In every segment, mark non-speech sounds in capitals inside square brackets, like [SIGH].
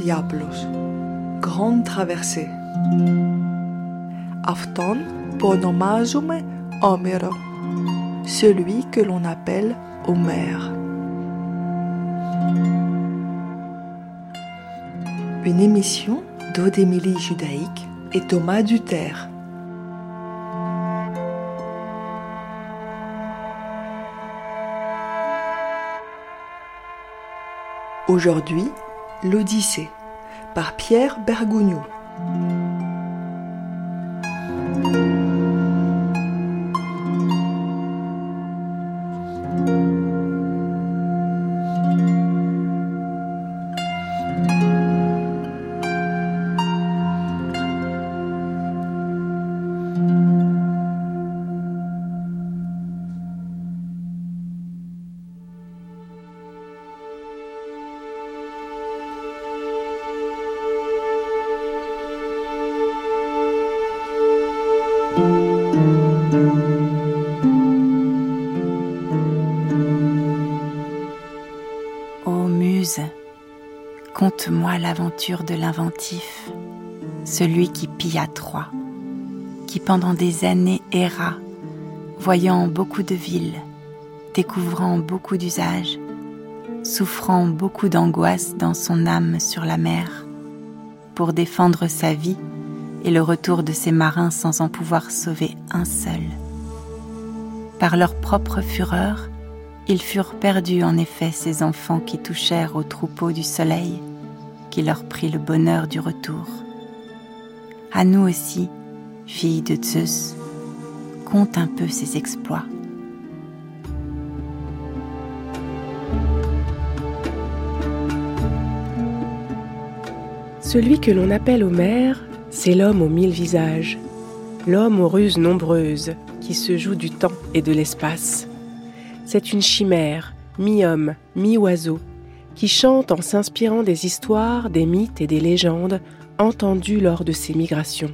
Diablos. Grande traversée. Αυτόν που ονομάζουμε Homero, celui que l'on appelle Homère. Une émission d'Odémilie Judaïque et Thomas Duterre. Aujourd'hui, l'Odyssée par Pierre Bergougnou. L'aventure de l'inventif, celui qui pilla Troie, qui pendant des années erra, voyant beaucoup de villes, découvrant beaucoup d'usages, souffrant beaucoup d'angoisse dans son âme sur la mer, pour défendre sa vie et le retour de ses marins sans en pouvoir sauver un seul. Par leur propre fureur, ils furent perdus en effet ces enfants qui touchèrent au troupeau du soleil, qui leur prit le bonheur du retour. À nous aussi, filles de Zeus, compte un peu ces exploits. Celui que l'on appelle Homère, c'est l'homme aux mille visages, l'homme aux ruses nombreuses, qui se joue du temps et de l'espace. C'est une chimère, mi-homme, mi-oiseau, qui chante en s'inspirant des histoires, des mythes et des légendes entendues lors de ses migrations.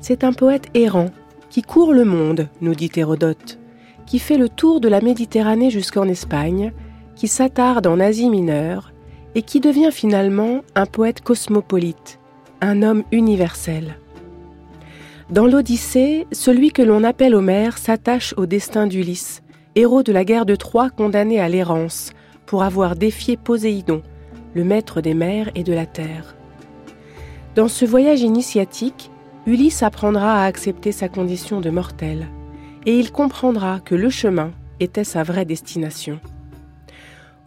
C'est un poète errant qui court le monde, nous dit Hérodote, qui fait le tour de la Méditerranée jusqu'en Espagne, qui s'attarde en Asie mineure et qui devient finalement un poète cosmopolite, un homme universel. Dans l'Odyssée, celui que l'on appelle Homère s'attache au destin d'Ulysse, héros de la guerre de Troie condamné à l'errance, pour avoir défié Poséidon, le maître des mers et de la terre. Dans ce voyage initiatique, Ulysse apprendra à accepter sa condition de mortel, et il comprendra que le chemin était sa vraie destination.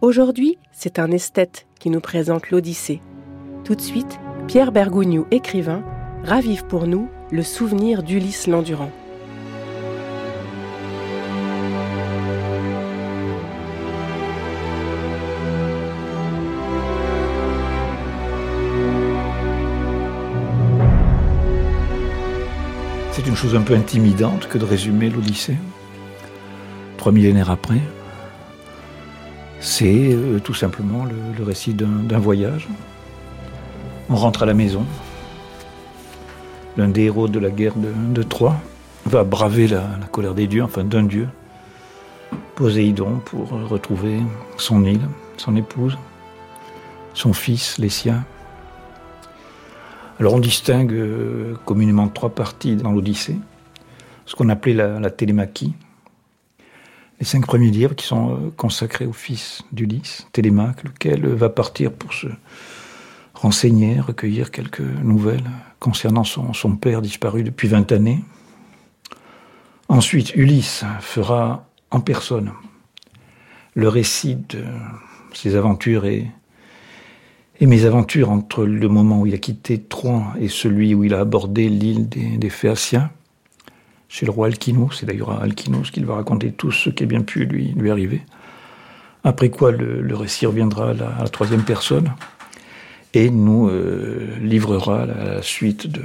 Aujourd'hui, c'est un esthète qui nous présente l'Odyssée. Tout de suite, Pierre Bergougnou, écrivain, ravive pour nous le souvenir d'Ulysse l'Endurant. Une chose un peu intimidante que de résumer l'Odyssée. Trois millénaires après, c'est euh, tout simplement le, récit d'un voyage. On rentre à la maison. L'un des héros de la guerre de, Troie va braver la, la colère des dieux, enfin d'un dieu, Poséidon, pour retrouver son île, son épouse, son fils, les siens. Alors on distingue euh, communément trois parties dans l'Odyssée, ce qu'on appelait la, télémachie. Les cinq premiers livres qui sont euh, consacrés au fils d'Ulysse, Télémaque, lequel va partir pour se renseigner, recueillir quelques nouvelles concernant son, son père disparu depuis 20 années. Ensuite, Ulysse fera en personne le récit de ses aventures et et mes aventures entre le moment où il a quitté Troie et celui où il a abordé l'île des, des Phéaciens, chez le roi Alkinos, c'est d'ailleurs à Alkinos qu'il va raconter tout ce qui a bien pu lui, arriver. Après quoi, le, récit reviendra à la, troisième personne et nous euh, livrera la, suite de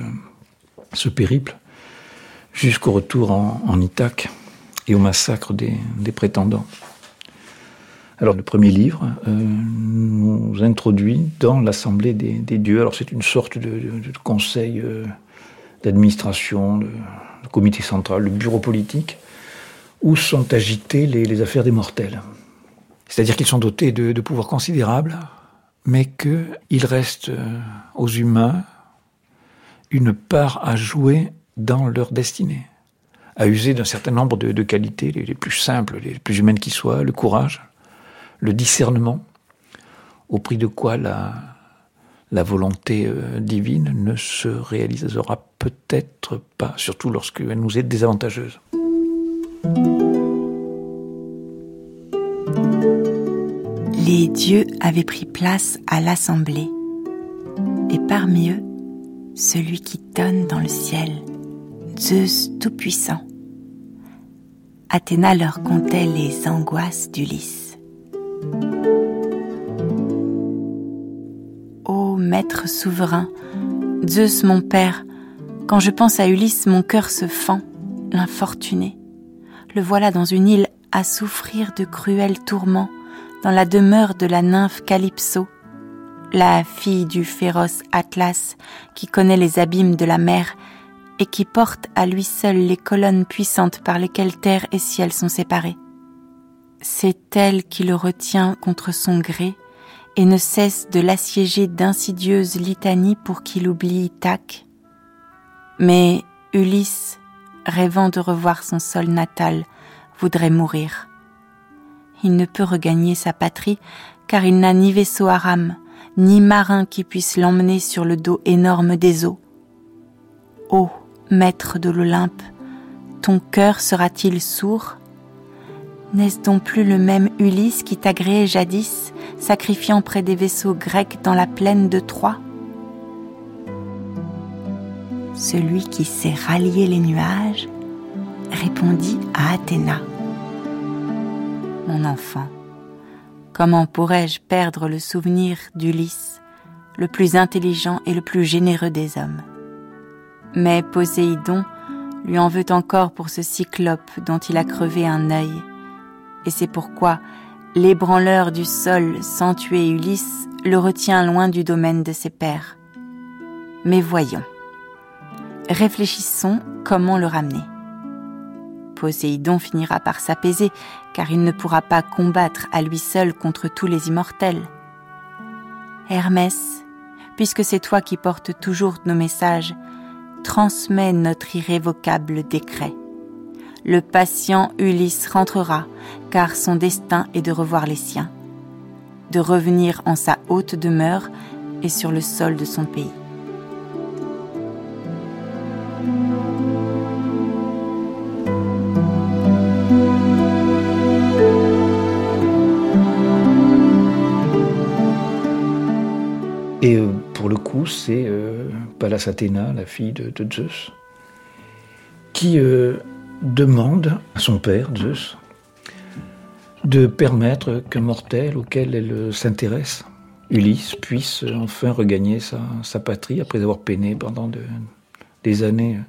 ce périple jusqu'au retour en, en Ithaque et au massacre des prétendants. Alors le premier livre euh, nous introduit dans l'Assemblée des, dieux. Alors c'est une sorte de, conseil euh, d'administration, de, comité central, le bureau politique, où sont agitées les, affaires des mortels. C'est-à-dire qu'ils sont dotés de, pouvoirs considérables, mais qu'il reste euh, aux humains une part à jouer dans leur destinée, à user d'un certain nombre de, qualités, les, plus simples, les plus humaines qui soient, le courage, le discernement, au prix de quoi la, volonté euh, divine ne se réalisera peut-être pas, surtout lorsqu'elle nous est désavantageuse. Les dieux avaient pris place à l'assemblée, et parmi eux, celui qui tonne dans le ciel, Zeus Tout-Puissant. Athéna leur contait les angoisses d'Ulysse. Ô maître souverain, Zeus mon père, quand je pense à Ulysse, mon cœur se fend, l'infortuné. Le voilà dans une île à souffrir de cruels tourments, dans la demeure de la nymphe Calypso, la fille du féroce Atlas qui connaît les abîmes de la mer et qui porte à lui seul les colonnes puissantes par lesquelles terre et ciel sont séparés. C'est elle qui le retient contre son gré et ne cesse de l'assiéger d'insidieuses litanies pour qu'il oublie Ithaque. Mais Ulysse, rêvant de revoir son sol natal, voudrait mourir. Il ne peut regagner sa patrie car il n'a ni vaisseau à rame, ni marin qui puisse l'emmener sur le dos énorme des eaux. Ô maître de l'Olympe, ton cœur sera-t-il sourd? N'est-ce donc plus le même Ulysse qui t'agréait jadis, sacrifiant près des vaisseaux grecs dans la plaine de Troie? Celui qui sait rallier les nuages répondit à Athéna. Mon enfant, Comment pourrais-je perdre le souvenir d'Ulysse, le plus intelligent et le plus généreux des hommes? Mais Poséidon lui en veut encore pour ce cyclope dont il a crevé un œil, et c'est pourquoi l'ébranleur du sol sans tuer Ulysse le retient loin du domaine de ses pères. Mais voyons, réfléchissons comment le ramener. Poséidon finira par s'apaiser, car il ne pourra pas combattre à lui seul contre tous les immortels. Hermès, puisque c'est toi qui portes toujours nos messages, transmets notre irrévocable décret. Le patient Ulysse rentrera, car son destin est de revoir les siens, de revenir en sa haute demeure et sur le sol de son pays. Et euh, pour le coup, c'est euh, Pallas Athéna, la fille de, Zeus, qui euh, demande à son père, Zeus, de permettre qu'un mortel auquel elle s'intéresse, Ulysse, puisse enfin regagner sa, patrie après avoir peiné pendant des années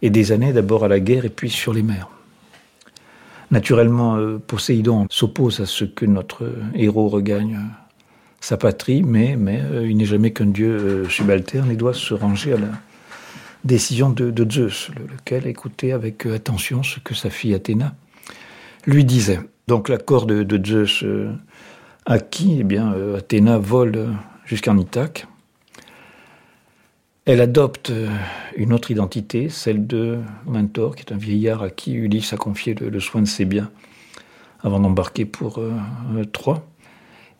et des années d'abord à la guerre et puis sur les mers. Naturellement, Poséidon s'oppose à ce que notre héros regagne sa patrie, mais, euh, il n'est jamais qu'un dieu euh, subalterne, il doit se ranger à la décision de, Zeus, lequel écoutait avec euh, attention ce que sa fille Athéna lui disait. Donc l'accord de, Zeus acquis, eh bien, Athéna vole jusqu'en Ithaque. Elle adopte une autre identité, celle de Mentor, qui est un vieillard à qui Ulysse a confié le, soin de ses biens avant d'embarquer pour Troie.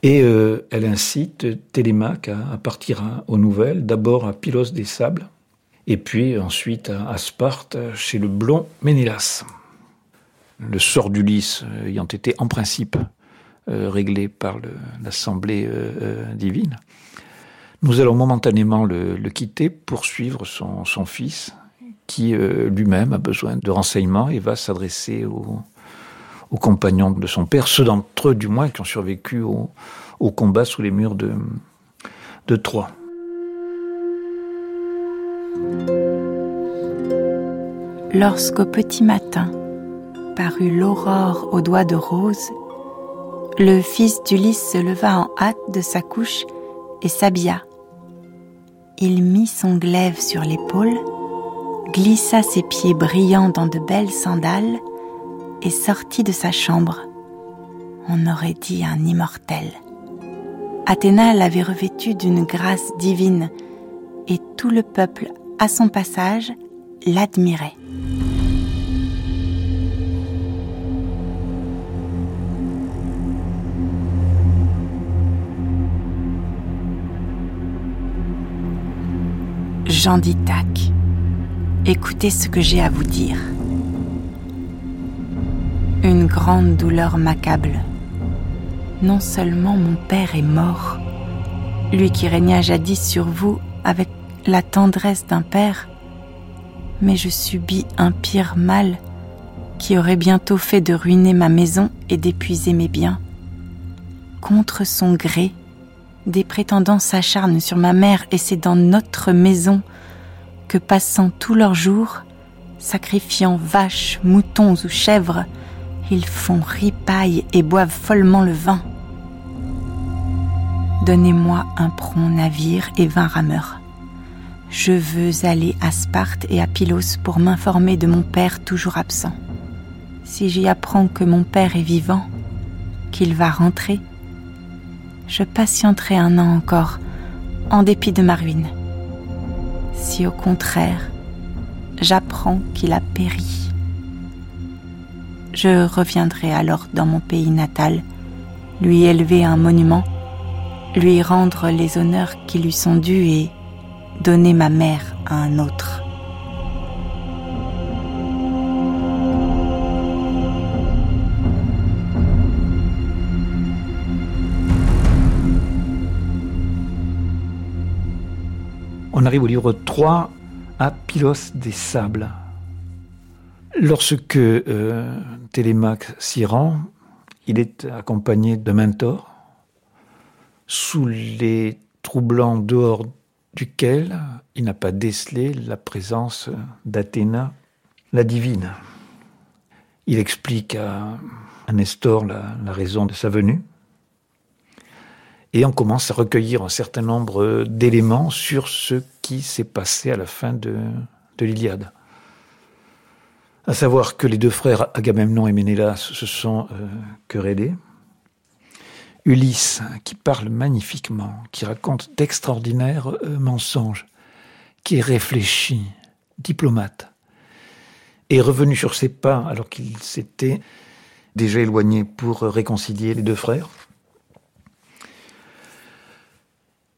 Et euh, elle incite Télémaque à, partir aux nouvelles, d'abord à Pylos des Sables, et puis ensuite à, Sparte, chez le blond Ménélas. Le sort d'Ulysse euh, ayant été en principe euh, réglé par l'Assemblée divine, nous allons momentanément le, quitter pour suivre son, fils, qui lui-même a besoin de renseignements et va s'adresser au, aux compagnons de son père, ceux d'entre eux du moins qui ont survécu au, combat sous les murs de Troie. Lorsqu'au petit matin parut l'aurore aux doigts de rose, le fils d'Ulysse se leva en hâte de sa couche et s'habilla. Il mit son glaive sur l'épaule, glissa ses pieds brillants dans de belles sandales et sortit de sa chambre. On aurait dit un immortel. Athéna l'avait revêtu d'une grâce divine, et tout le peuple, à son passage, l'admirait. Jean d'Ithaque, écoutez ce que j'ai à vous dire. Une grande douleur m'accable. Non seulement mon père est mort, lui qui régna jadis sur vous avec la tendresse d'un père, mais je subis un pire mal qui aurait bientôt fait de ruiner ma maison et d'épuiser mes biens. Contre son gré, des prétendants s'acharnent sur ma mère et c'est dans notre maison que passant tous leurs jours, sacrifiant vaches, moutons ou chèvres, ils font ripaille et boivent follement le vin. Donnez-moi un prompt navire et vingt rameurs. Je veux aller à Sparte et à Pylos pour m'informer de mon père toujours absent. Si j'y apprends que mon père est vivant, qu'il va rentrer, je patienterai un an encore, en dépit de ma ruine. Si au contraire, j'apprends qu'il a péri, je reviendrai alors dans mon pays natal, lui élever un monument, lui rendre les honneurs qui lui sont dus et donner ma mère à un autre. On arrive au livre 3 à Pylos des Sables. Lorsque euh, Télémaque s'y rend, il est accompagné de Mentor, sous les troublants dehors duquel il n'a pas décelé la présence d'Athéna, la divine. Il explique à, Nestor la, raison de sa venue. Et on commence à recueillir un certain nombre d'éléments sur ce qui s'est passé à la fin de, de l'Iliade à savoir que les deux frères Agamemnon et Ménélas se sont euh, querellés. Ulysse, qui parle magnifiquement, qui raconte d'extraordinaires euh, mensonges, qui est réfléchi, diplomate, est revenu sur ses pas alors qu'il s'était déjà éloigné pour réconcilier les deux frères.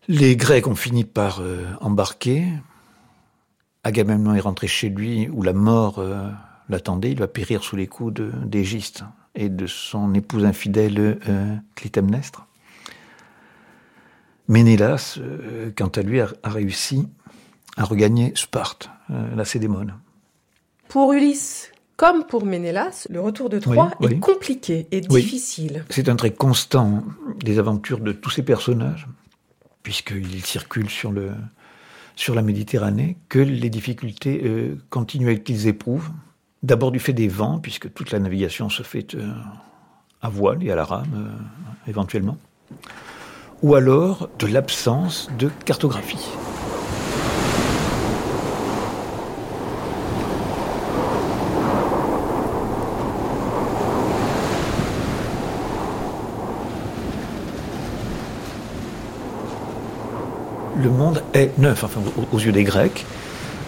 Les Grecs ont fini par euh, embarquer. Agamemnon est rentré chez lui où la mort l'attendait, il va périr sous les coups d'Égiste et de son épouse infidèle euh, Clytemnestre. Ménélas, euh, quant à lui, a, réussi à regagner Sparte, euh, la Cédémone. Pour Ulysse, comme pour Ménélas, le retour de Troie est compliqué et difficile. C'est un trait constant des aventures de tous ces personnages, puisqu'ils circulent sur, le, sur la Méditerranée, que les difficultés continuelles qu'ils éprouvent D'abord du fait des vents, puisque toute la navigation se fait euh, à voile et à la rame, euh, éventuellement. Ou alors de l'absence de cartographie. le monde est neuf, enfin, aux yeux des Grecs,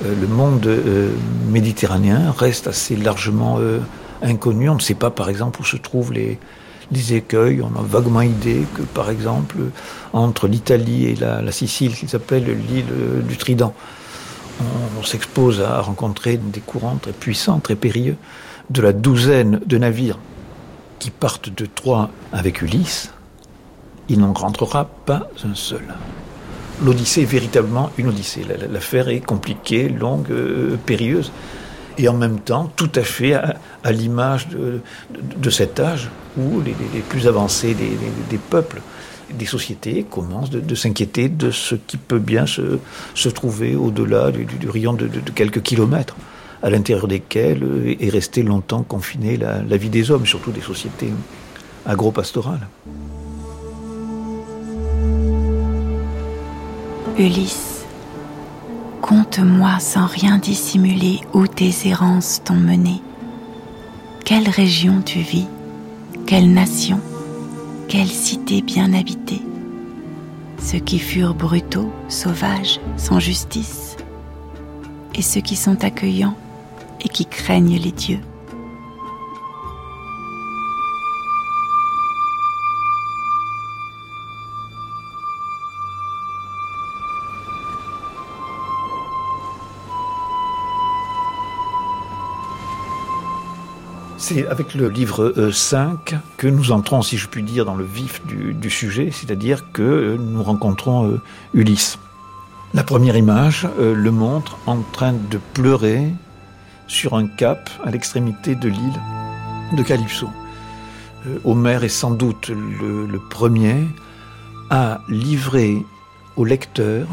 le monde euh, méditerranéen reste assez largement euh, inconnu. On ne sait pas, par exemple, où se trouvent les, écueils. On a vaguement idée que, par exemple, entre l'Italie et la, Sicile, qu'ils appellent l'île du Trident, on, s'expose à rencontrer des courants très puissants, très périlleux. De la douzaine de navires qui partent de Troie avec Ulysse, il n'en rentrera pas un seul l'Odyssée est véritablement une Odyssée. L'affaire est compliquée, longue, euh, périlleuse, et en même temps tout à fait à, l'image de, cet âge où les, plus avancés des, peuples, des sociétés commencent de, s'inquiéter de ce qui peut bien se, trouver au-delà du, rayon de, quelques kilomètres, à l'intérieur desquels est restée longtemps confinée la vie des hommes, surtout des sociétés agro-pastorales. Ulysse, conte-moi sans rien dissimuler où tes errances t'ont mené. Quelle région tu vis Quelle nation Quelle cité bien habitée ceux qui furent brutaux, sauvages, sans justice, et ceux qui sont accueillants et qui craignent les dieux. C'est avec le livre 5 euh, que nous entrons, si je puis dire, dans le vif du, sujet, c'est-à-dire que euh, nous rencontrons euh, Ulysse. La première image le montre en train de pleurer sur un cap à l'extrémité de l'île de Calypso. Homère est sans doute le, le premier à livrer au lecteur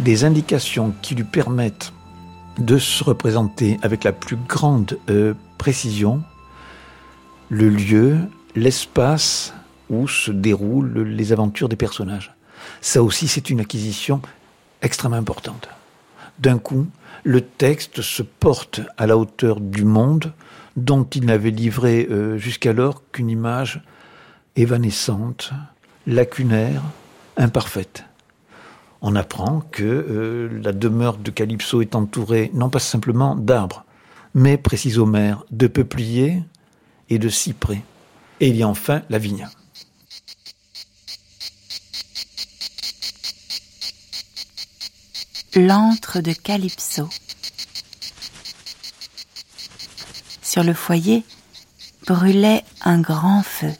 des indications qui lui permettent de se représenter avec la plus grande précision le lieu, l'espace où se déroulent les aventures des personnages. Ça aussi, c'est une acquisition extrêmement importante. D'un coup, le texte se porte à la hauteur du monde dont il n'avait livré euh, jusqu'alors qu'une image évanescente, lacunaire, imparfaite. On apprend que euh, la demeure de Calypso est entourée non pas simplement d'arbres, mais, précise Homère, de peupliers, et de cyprès. Et il y a enfin la vigne. L'antre de Calypso. Sur le foyer brûlait un grand feu,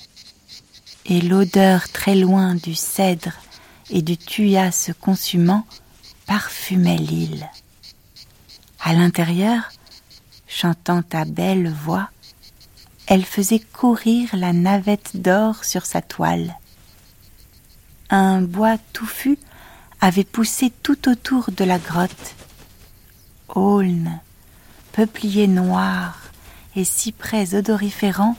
et l'odeur très loin du cèdre et du thuya se consumant parfumait l'île. À l'intérieur, chantant à belle voix, elle faisait courir la navette d'or sur sa toile. Un bois touffu avait poussé tout autour de la grotte. Aulnes, peupliers noirs et cyprès odoriférants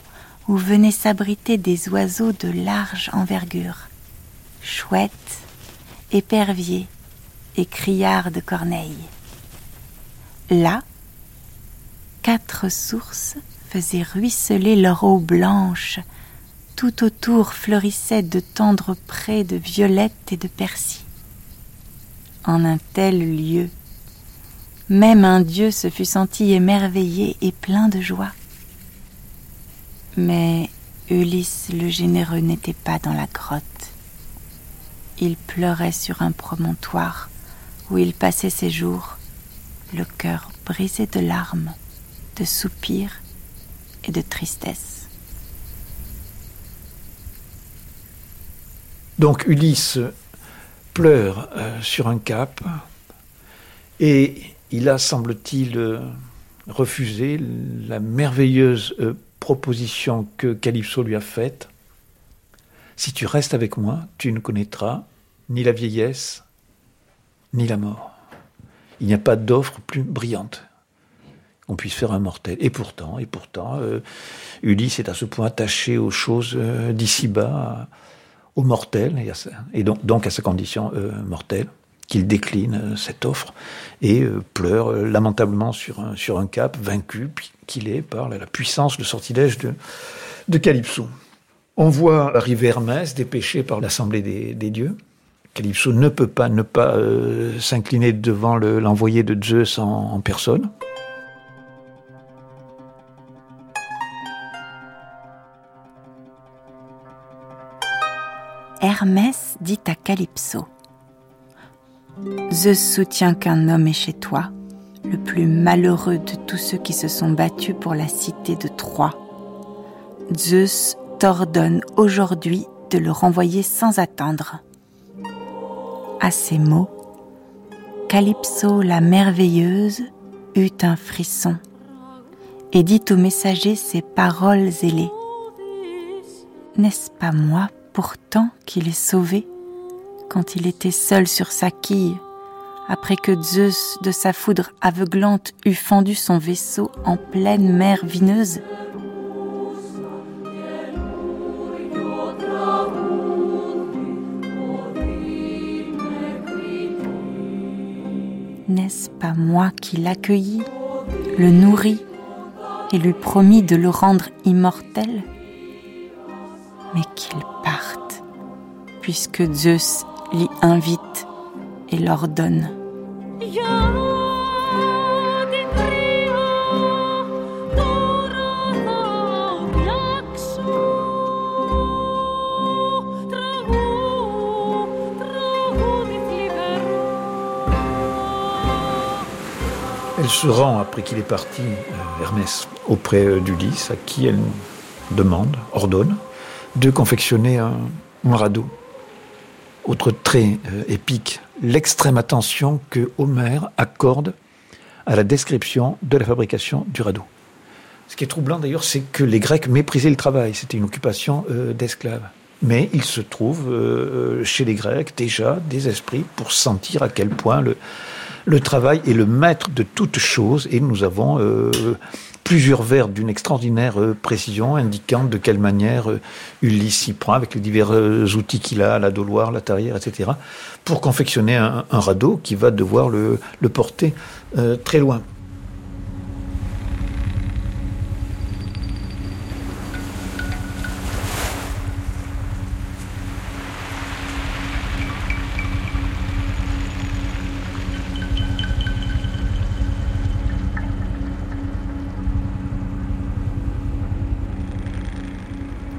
où venaient s'abriter des oiseaux de large envergure, chouettes, éperviers et criards de corneilles. Là, quatre sources faisaient ruisseler leur eau blanche. Tout autour fleurissaient de tendres prés de violettes et de persil. En un tel lieu, même un dieu se fût senti émerveillé et plein de joie. Mais Ulysse le généreux n'était pas dans la grotte. Il pleurait sur un promontoire où il passait ses jours, le cœur brisé de larmes, de soupirs et de tristesse. Donc Ulysse pleure euh, sur un cap et il a, semble-t-il, euh, refusé la merveilleuse euh, proposition que Calypso lui a faite. Si tu restes avec moi, tu ne connaîtras ni la vieillesse, ni la mort. Il n'y a pas d'offre plus brillante qu'on puisse faire un mortel. Et pourtant, et pourtant, euh, Ulysse est à ce point attaché aux choses euh, d'ici-bas, aux mortels, et, donc, à sa condition euh, mortelle, qu'il décline cette offre et pleure lamentablement sur un, sur un cap, vaincu qu'il est par la, puissance, le sortilège de, de Calypso. On voit arriver Hermès, dépêché par l'assemblée des, dieux. Calypso ne peut pas ne pas s'incliner devant l'envoyé de Zeus en personne. Hermès dit à Calypso Zeus soutient qu'un homme est chez toi, le plus malheureux de tous ceux qui se sont battus pour la cité de Troie. Zeus t'ordonne aujourd'hui de le renvoyer sans attendre. À ces mots, Calypso la merveilleuse eut un frisson et dit au messager ces paroles ailées. N'est-ce pas moi pourtant qu'il est sauvé quand il était seul sur sa quille, après que Zeus de sa foudre aveuglante eut fendu son vaisseau en pleine mer vineuse. N'est-ce pas moi qui l'accueillis, le nourris et lui promis de le rendre immortel? Mais qu'il parte, puisque Zeus l'y invite et l'ordonne. Elle se rend, après qu'il est parti, euh, Hermès, auprès euh, d'Ulysse, à qui elle demande, ordonne, de confectionner un, radeau. Autre trait euh, épique, l'extrême attention que Homère accorde à la description de la fabrication du radeau. Ce qui est troublant d'ailleurs, c'est que les Grecs méprisaient le travail, c'était une occupation d'esclaves. Mais il se trouve chez les Grecs déjà des esprits pour sentir à quel point le, le travail est le maître de toute chose et nous avons euh, plusieurs vers d'une extraordinaire euh, précision indiquant de quelle manière euh, Ulysse s'y prend avec les divers outils qu'il a, la doloire, la tarière, etc., pour confectionner un, radeau qui va devoir le porter très loin.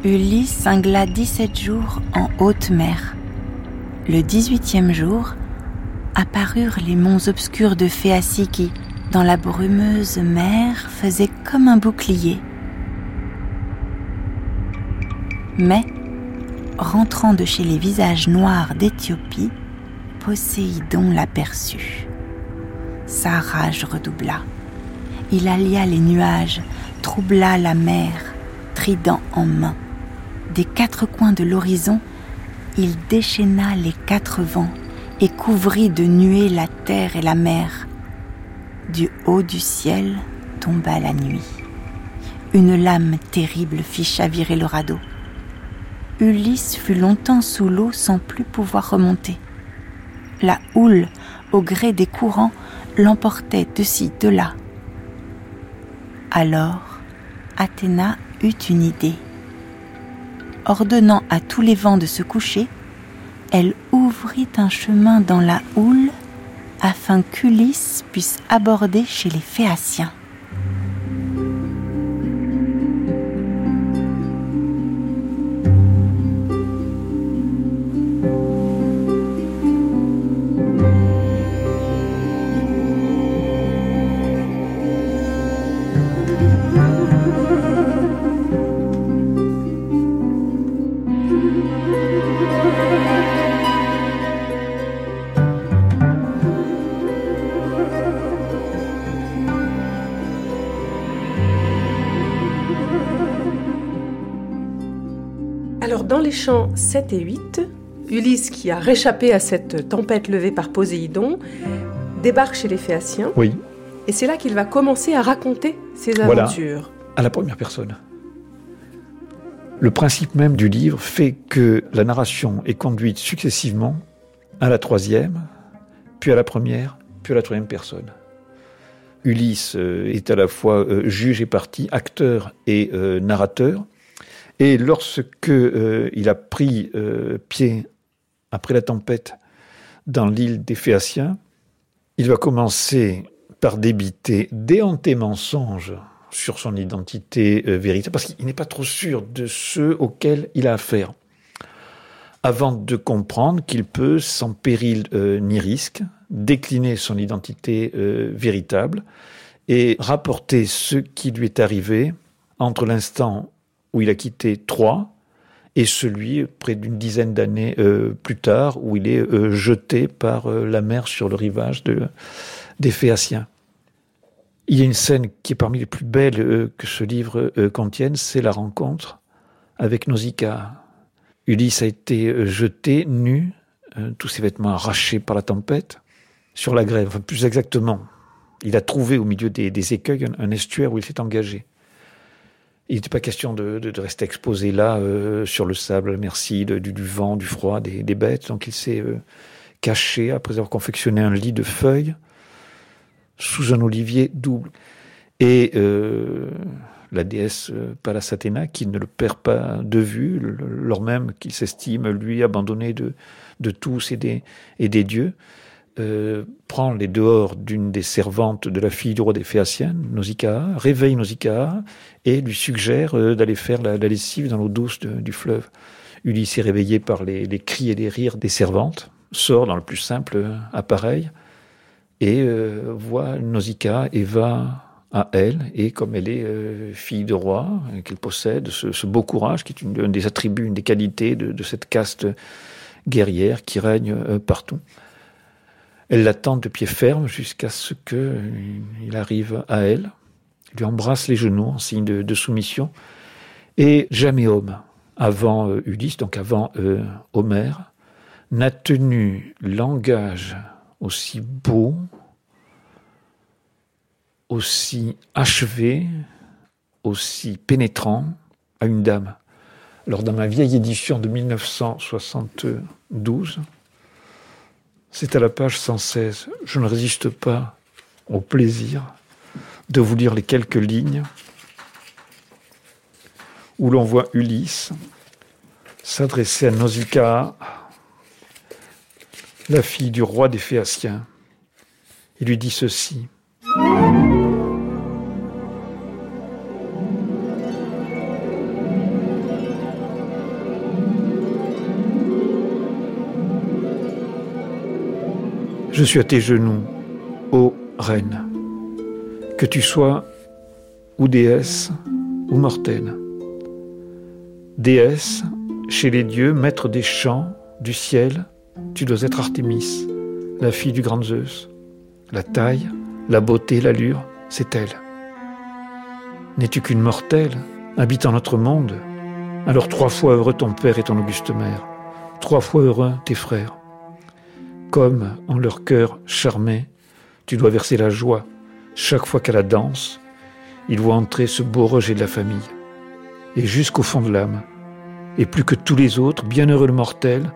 Ulysse cingla 17 jours en haute mer. Le 18e jour, apparurent les monts obscurs de Phéacie qui, dans la brumeuse mer, faisaient comme un bouclier. Mais, rentrant de chez les visages noirs d'Éthiopie, Poséidon l'aperçut. Sa rage redoubla. Il allia les nuages, troubla la mer, trident en main. Des quatre coins de l'horizon, il déchaîna les quatre vents et couvrit de nuées la terre et la mer. Du haut du ciel tomba la nuit. Une lame terrible fit chavirer le radeau. Ulysse fut longtemps sous l'eau sans plus pouvoir remonter. La houle, au gré des courants, l'emportait de ci, de là. Alors, Athéna eut une idée ordonnant à tous les vents de se coucher, elle ouvrit un chemin dans la houle afin qu'Ulysse puisse aborder chez les Phéaciens. 7 et 8, Ulysse, qui a réchappé à cette tempête levée par Poséidon, débarque chez les Phéaciens. Oui. Et c'est là qu'il va commencer à raconter ses aventures. à la première personne. Le principe même du livre fait que la narration est conduite successivement à la troisième, puis à la première, puis à la troisième personne. Ulysse euh, est à la fois euh, juge et partie, acteur et euh, narrateur. Et lorsque euh, il a pris euh, pied après la tempête dans l'île des Phéaciens, il va commencer par débiter déhantés mensonges sur son identité euh, véritable, parce qu'il n'est pas trop sûr de ceux auxquels il a affaire, avant de comprendre qu'il peut, sans péril ni risque, décliner son identité véritable et rapporter ce qui lui est arrivé entre l'instant où il a quitté Troie, et celui près d'une dizaine d'années euh, plus tard, où il est euh, jeté par euh, la mer sur le rivage de, des Phéaciens. Il y a une scène qui est parmi les plus belles que ce livre contienne, c'est la rencontre avec Nausicaa. Ulysse a été jeté nu, tous ses vêtements arrachés par la tempête, sur la grève. Enfin, plus exactement, il a trouvé au milieu des, écueils un estuaire où il s'est engagé. Il n'était pas question de, rester exposé là, euh, sur le sable, merci, du, vent, du froid, des, bêtes. Donc il s'est euh, caché après avoir confectionné un lit de feuilles sous un olivier double. Et euh, la déesse Pallas Athéna, qui ne le perd pas de vue, lors même qu'il s'estime, lui, abandonné de, tous et des dieux, euh, prend les dehors d'une des servantes de la fille du roi des Phéaciens, Nausicaa, réveille Nausicaa et lui suggère euh, d'aller faire la, lessive dans l'eau douce du fleuve. Ulysse est réveillé par les, cris et les rires des servantes, sort dans le plus simple appareil et voit Nausicaa et va à elle, et comme elle est euh, fille de roi, qu'elle possède ce, beau courage qui est une, des attributs, une des qualités de, cette caste guerrière qui règne euh, partout. Elle l'attend de pied ferme jusqu'à ce qu'il euh, arrive à elle, lui embrasse les genoux en signe de, soumission, et jamais homme, avant Ulysse, donc avant Homère, n'a tenu langage aussi beau, aussi achevé, aussi pénétrant à une dame. Alors dans ma vieille édition de 1972, c'est à la page 116, je ne résiste pas au plaisir de vous lire les quelques lignes où l'on voit Ulysse s'adresser à Nausicaa, la fille du roi des Phéaciens. Il lui dit ceci. Je suis à tes genoux, ô reine, que tu sois ou déesse ou mortelle. Déesse, chez les dieux, maître des champs, du ciel, tu dois être Artémis, la fille du grand Zeus. La taille, la beauté, l'allure, c'est elle. N'es-tu qu'une mortelle, habitant notre monde? Alors trois fois heureux ton père et ton auguste mère, trois fois heureux tes frères comme en leur cœur charmé, tu dois verser la joie chaque fois qu'à la danse, il voit entrer ce beau rejet de la famille. Et jusqu'au fond de l'âme, et plus que tous les autres, bienheureux le mortel,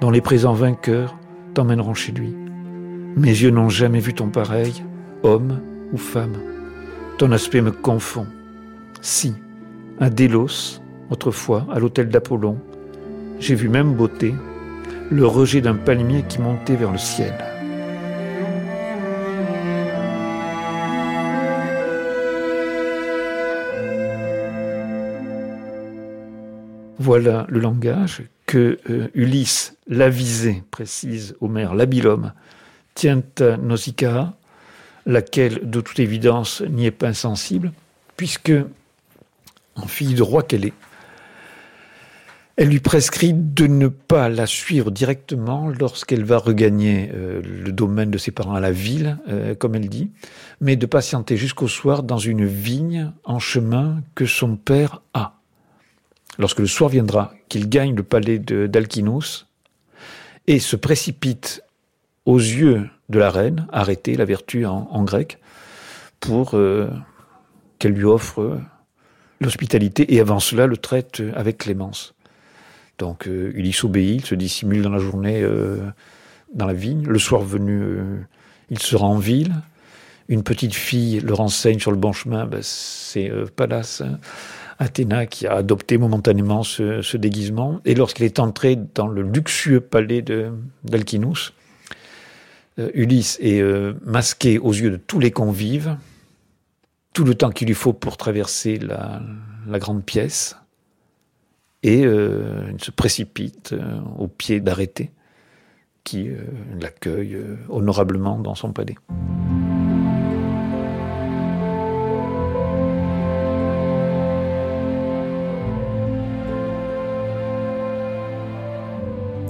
dont les présents vainqueurs t'emmèneront chez lui. Mes yeux n'ont jamais vu ton pareil, homme ou femme. Ton aspect me confond. Si, à Délos, autrefois, à l'hôtel d'Apollon, j'ai vu même beauté, le rejet d'un palmier qui montait vers le ciel. Voilà le langage que euh, Ulysse, l'avisé, précise Homère, l'habilhomme, tient à Nausicaa, laquelle, de toute évidence, n'y est pas insensible, puisque, en fille de roi qu'elle est, elle lui prescrit de ne pas la suivre directement lorsqu'elle va regagner euh, le domaine de ses parents à la ville, euh, comme elle dit, mais de patienter jusqu'au soir dans une vigne en chemin que son père a. Lorsque le soir viendra, qu'il gagne le palais d'Alkinous et se précipite aux yeux de la reine, arrêter la vertu en, grec, pour euh, qu'elle lui offre l'hospitalité et avant cela le traite avec clémence. Donc euh, Ulysse obéit, il se dissimule dans la journée euh, dans la vigne. Le soir venu, euh, il sera en ville. Une petite fille le renseigne sur le bon chemin. Ben, c'est Pallas hein, Athéna qui a adopté momentanément ce, déguisement. Et lorsqu'il est entré dans le luxueux palais d'Alkinous, Ulysse est masqué aux yeux de tous les convives, tout le temps qu'il lui faut pour traverser la grande pièce et euh, il se précipite euh, au pied d'arrêté qui euh, l'accueille honorablement dans son palais.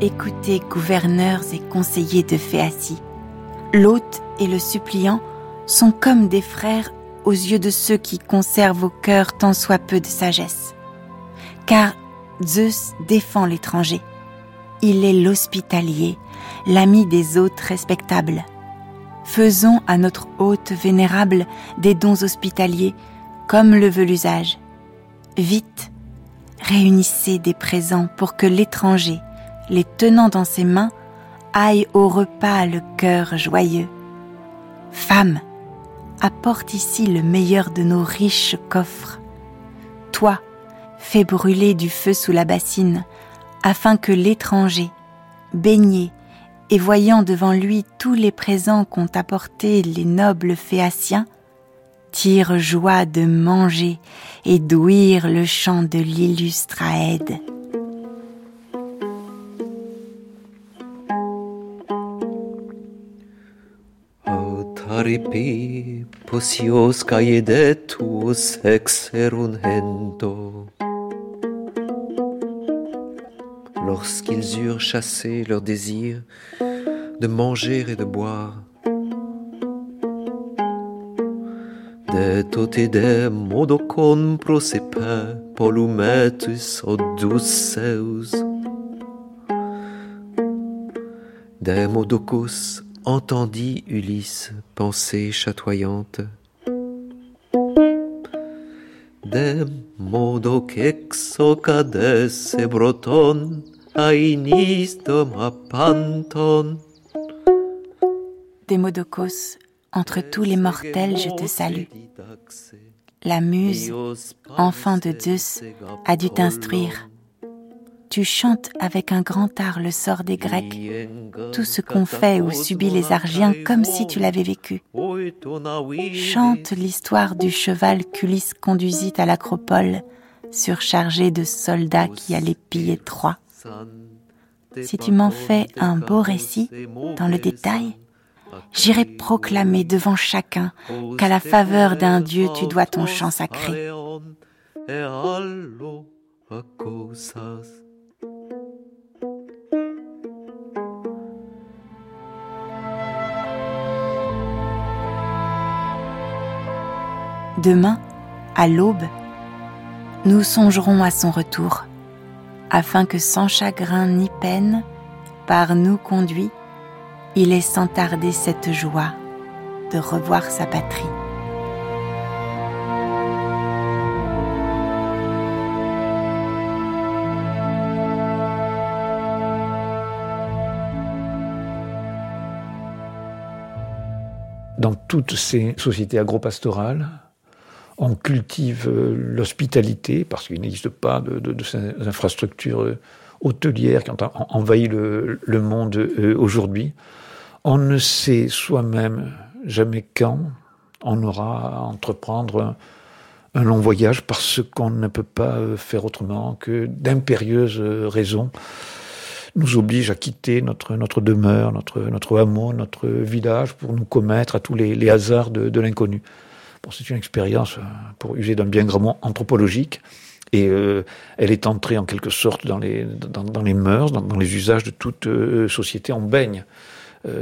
Écoutez, gouverneurs et conseillers de Phéacie, l'hôte et le suppliant sont comme des frères aux yeux de ceux qui conservent au cœur tant soit peu de sagesse. Car Zeus défend l'étranger. Il est l'hospitalier, l'ami des hôtes respectables. Faisons à notre hôte vénérable des dons hospitaliers, comme le veut l'usage. Vite, réunissez des présents pour que l'étranger, les tenant dans ses mains, aille au repas le cœur joyeux. Femme, apporte ici le meilleur de nos riches coffres. toi, fais brûler du feu sous la bassine, afin que l'étranger, baigné et voyant devant lui tous les présents qu'ont apportés les nobles Phéaciens, tire joie de manger et d'ouïr le chant de l'illustre Aède. Lorsqu'ils eurent chassé leur désir de manger et de boire, de totide modocon prosepe polumetus odusseus, de modocus entendit Ulysse pensée chatoyante. De modo quexocades se broton panton. Démodocos, entre tous les mortels, je te salue. La muse, enfant de Zeus, a dû t'instruire tu chantes avec un grand art le sort des Grecs, tout ce qu'ont fait ou subi les Argiens comme si tu l'avais vécu. Chante l'histoire du cheval qu'Ulysse conduisit à l'acropole, surchargé de soldats qui allaient piller Troie. Si tu m'en fais un beau récit, dans le détail, j'irai proclamer devant chacun qu'à la faveur d'un dieu tu dois ton chant sacré. Demain, à l'aube, nous songerons à son retour, afin que sans chagrin ni peine, par nous conduit, il ait sans tarder cette joie de revoir sa patrie. Dans toutes ces sociétés agropastorales, on cultive euh, l'hospitalité parce qu'il n'existe pas de, ces infrastructures euh, hôtelières qui ont envahi le, monde euh, aujourd'hui. On ne sait soi-même jamais quand on aura à entreprendre un, long voyage parce qu'on ne peut pas faire autrement que d'impérieuses raisons nous obligent à quitter notre, demeure, notre, notre hameau, notre village pour nous commettre à tous les, hasards de l'inconnu c'est une expérience, euh, pour user d'un bien grand mot, anthropologique. Et euh, elle est entrée en quelque sorte dans les, dans, les mœurs, dans, les usages de toute euh, société. On baigne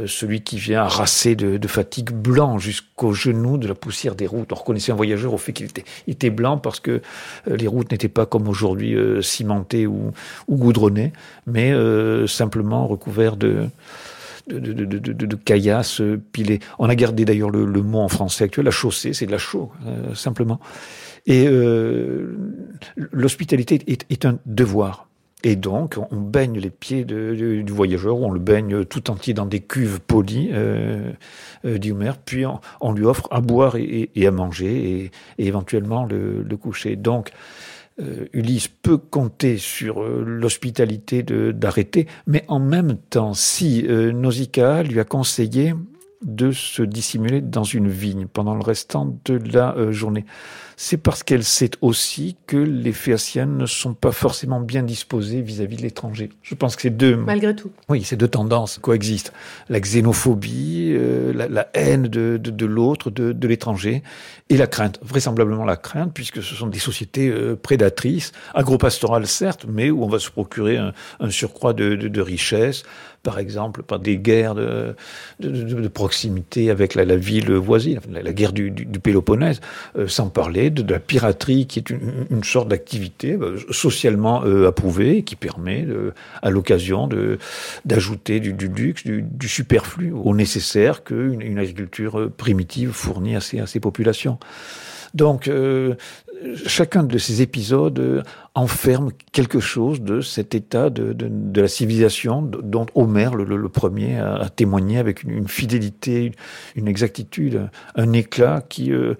celui qui vient rasser de, fatigue blanc jusqu'aux genoux de la poussière des routes. On reconnaissait un voyageur au fait qu'il était, blanc parce que les routes n'étaient pas comme aujourd'hui cimentées ou goudronnées, mais simplement recouvertes de, de, de, de, de, caillasses pilées. On a gardé d'ailleurs le, le, mot en français actuel, la chaussée, c'est de la chaux, euh, simplement. Et euh, l'hospitalité est, est, un devoir. Et donc, on baigne les pieds du voyageur, on le baigne tout entier dans des cuves polies, euh, euh dit puis on, lui offre à boire et, et à manger, et, et éventuellement le, le coucher. Donc, euh, Ulysse peut compter sur euh, l'hospitalité d'arrêter, mais en même temps, si euh, Nausicaa lui a conseillé de se dissimuler dans une vigne pendant le restant de la journée, c'est parce qu'elle sait aussi que les Phéaciennes ne sont pas forcément bien disposés vis-à-vis de l'étranger. Je pense que ces deux... Malgré tout. Oui, ces deux tendances coexistent. La xénophobie, euh, la, haine de, de, l'autre, de, de l'étranger, et la crainte. Vraisemblablement la crainte, puisque ce sont des sociétés euh, prédatrices, agropastorales certes, mais où on va se procurer un, un surcroît de, de, richesse, par exemple, par des guerres de, de, de proximité avec la, la, ville voisine, la, guerre du, du, du Péloponnèse, euh, sans parler de, la piraterie, qui est une, sorte d'activité bah, socialement euh, approuvée, qui permet, à l'occasion, d'ajouter du, luxe, du, superflu au nécessaire qu'une une agriculture euh, primitive fournit à ces, à ces populations. Donc, euh, chacun de ces épisodes euh, enferme quelque chose de cet état de, de, la civilisation dont Homère, le, premier, a, témoigné avec une, fidélité, une exactitude, un éclat qui, euh,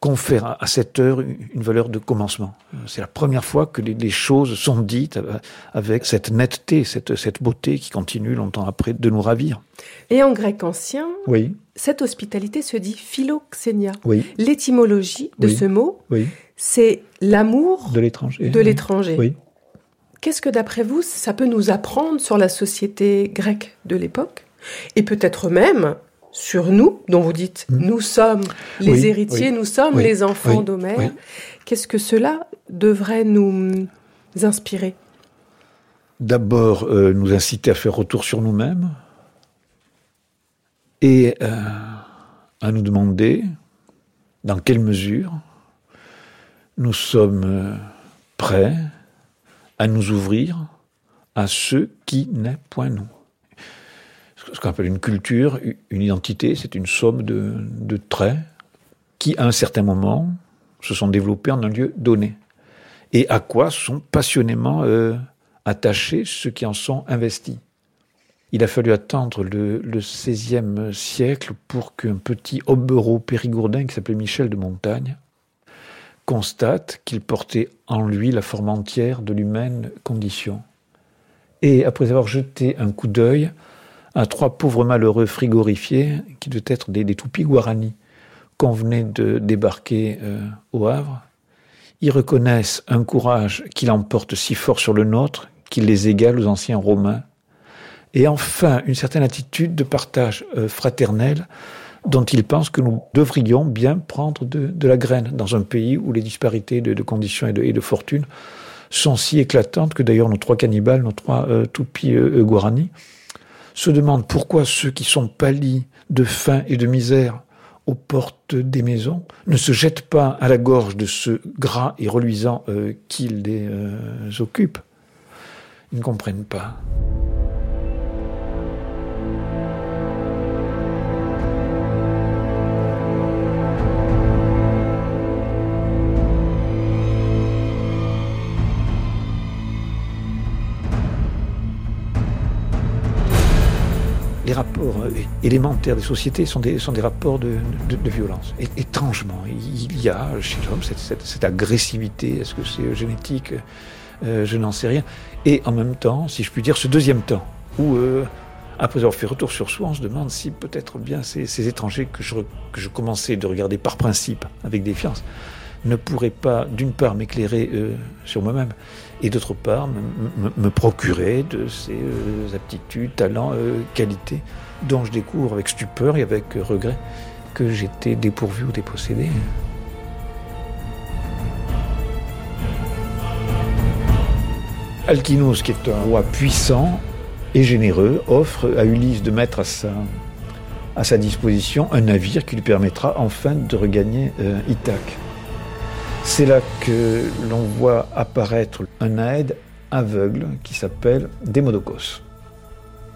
confère à cette heure une valeur de commencement. C'est la première fois que les, choses sont dites avec cette netteté, cette, cette beauté qui continue longtemps après de nous ravir. Et en grec ancien, oui. cette hospitalité se dit philoxénia. Oui. L'étymologie de ce mot, oui. c'est l'amour de l'étranger. De l'étranger. Oui. Qu'est-ce que d'après vous, ça peut nous apprendre sur la société grecque de l'époque? Et peut-être même sur nous, dont vous dites hmm. nous sommes les héritiers, nous sommes les enfants d'Homère. Qu'est-ce que cela devrait nous inspirer? D'abord, euh, nous inciter à faire retour sur nous-mêmes et euh, à nous demander dans quelle mesure nous sommes euh, prêts à nous ouvrir à ce qui n'est point nous ce qu'on appelle une culture, une identité, c'est une somme de, traits qui, à un certain moment, se sont développés en un lieu donné. Et à quoi sont passionnément euh, attachés ceux qui en sont investis. Il a fallu attendre le, XVIe siècle pour qu'un petit obero périgourdin qui s'appelait Michel de Montagne constate qu'il portait en lui la forme entière de l'humaine condition. Et après avoir jeté un coup d'œil à trois pauvres malheureux frigorifiés, qui devaient être des, toupies guarani, qu'on venait de débarquer euh, au Havre. Ils reconnaissent un courage qui l'emporte si fort sur le nôtre qu'il les égale aux anciens Romains. Et enfin, une certaine attitude de partage euh, fraternel dont ils pensent que nous devrions bien prendre de, la graine dans un pays où les disparités de, conditions et de, fortune sont si éclatantes que d'ailleurs nos trois cannibales, nos trois euh, toupies euh, guarani, se demandent pourquoi ceux qui sont pâlis de faim et de misère aux portes des maisons ne se jettent pas à la gorge de ce gras et reluisant euh, qu'ils les euh, occupent. Ils ne comprennent pas. Les rapports euh, élémentaires des sociétés sont des, sont des rapports de, violence. Et, étrangement, il y a chez l'homme cette, agressivité. Est-ce que c'est génétique? Euh, Je n'en sais rien. Et en même temps, si je puis dire, ce deuxième temps, où euh, après avoir fait retour sur soi, on se demande si peut-être bien ces, étrangers que je, que je commençais de regarder par principe, avec défiance, ne pourraient pas, d'une part, m'éclairer sur moi-même, et d'autre part me, procurer de ces euh, aptitudes, talents, euh, qualités dont je découvre avec stupeur et avec regret que j'étais dépourvu ou dépossédé. Alkinos, qui est un roi puissant et généreux, offre à Ulysse de mettre à sa, à sa disposition un navire qui lui permettra enfin de regagner euh, Ithaque. C'est là que l'on voit apparaître un aide aveugle qui s'appelle Démodocos.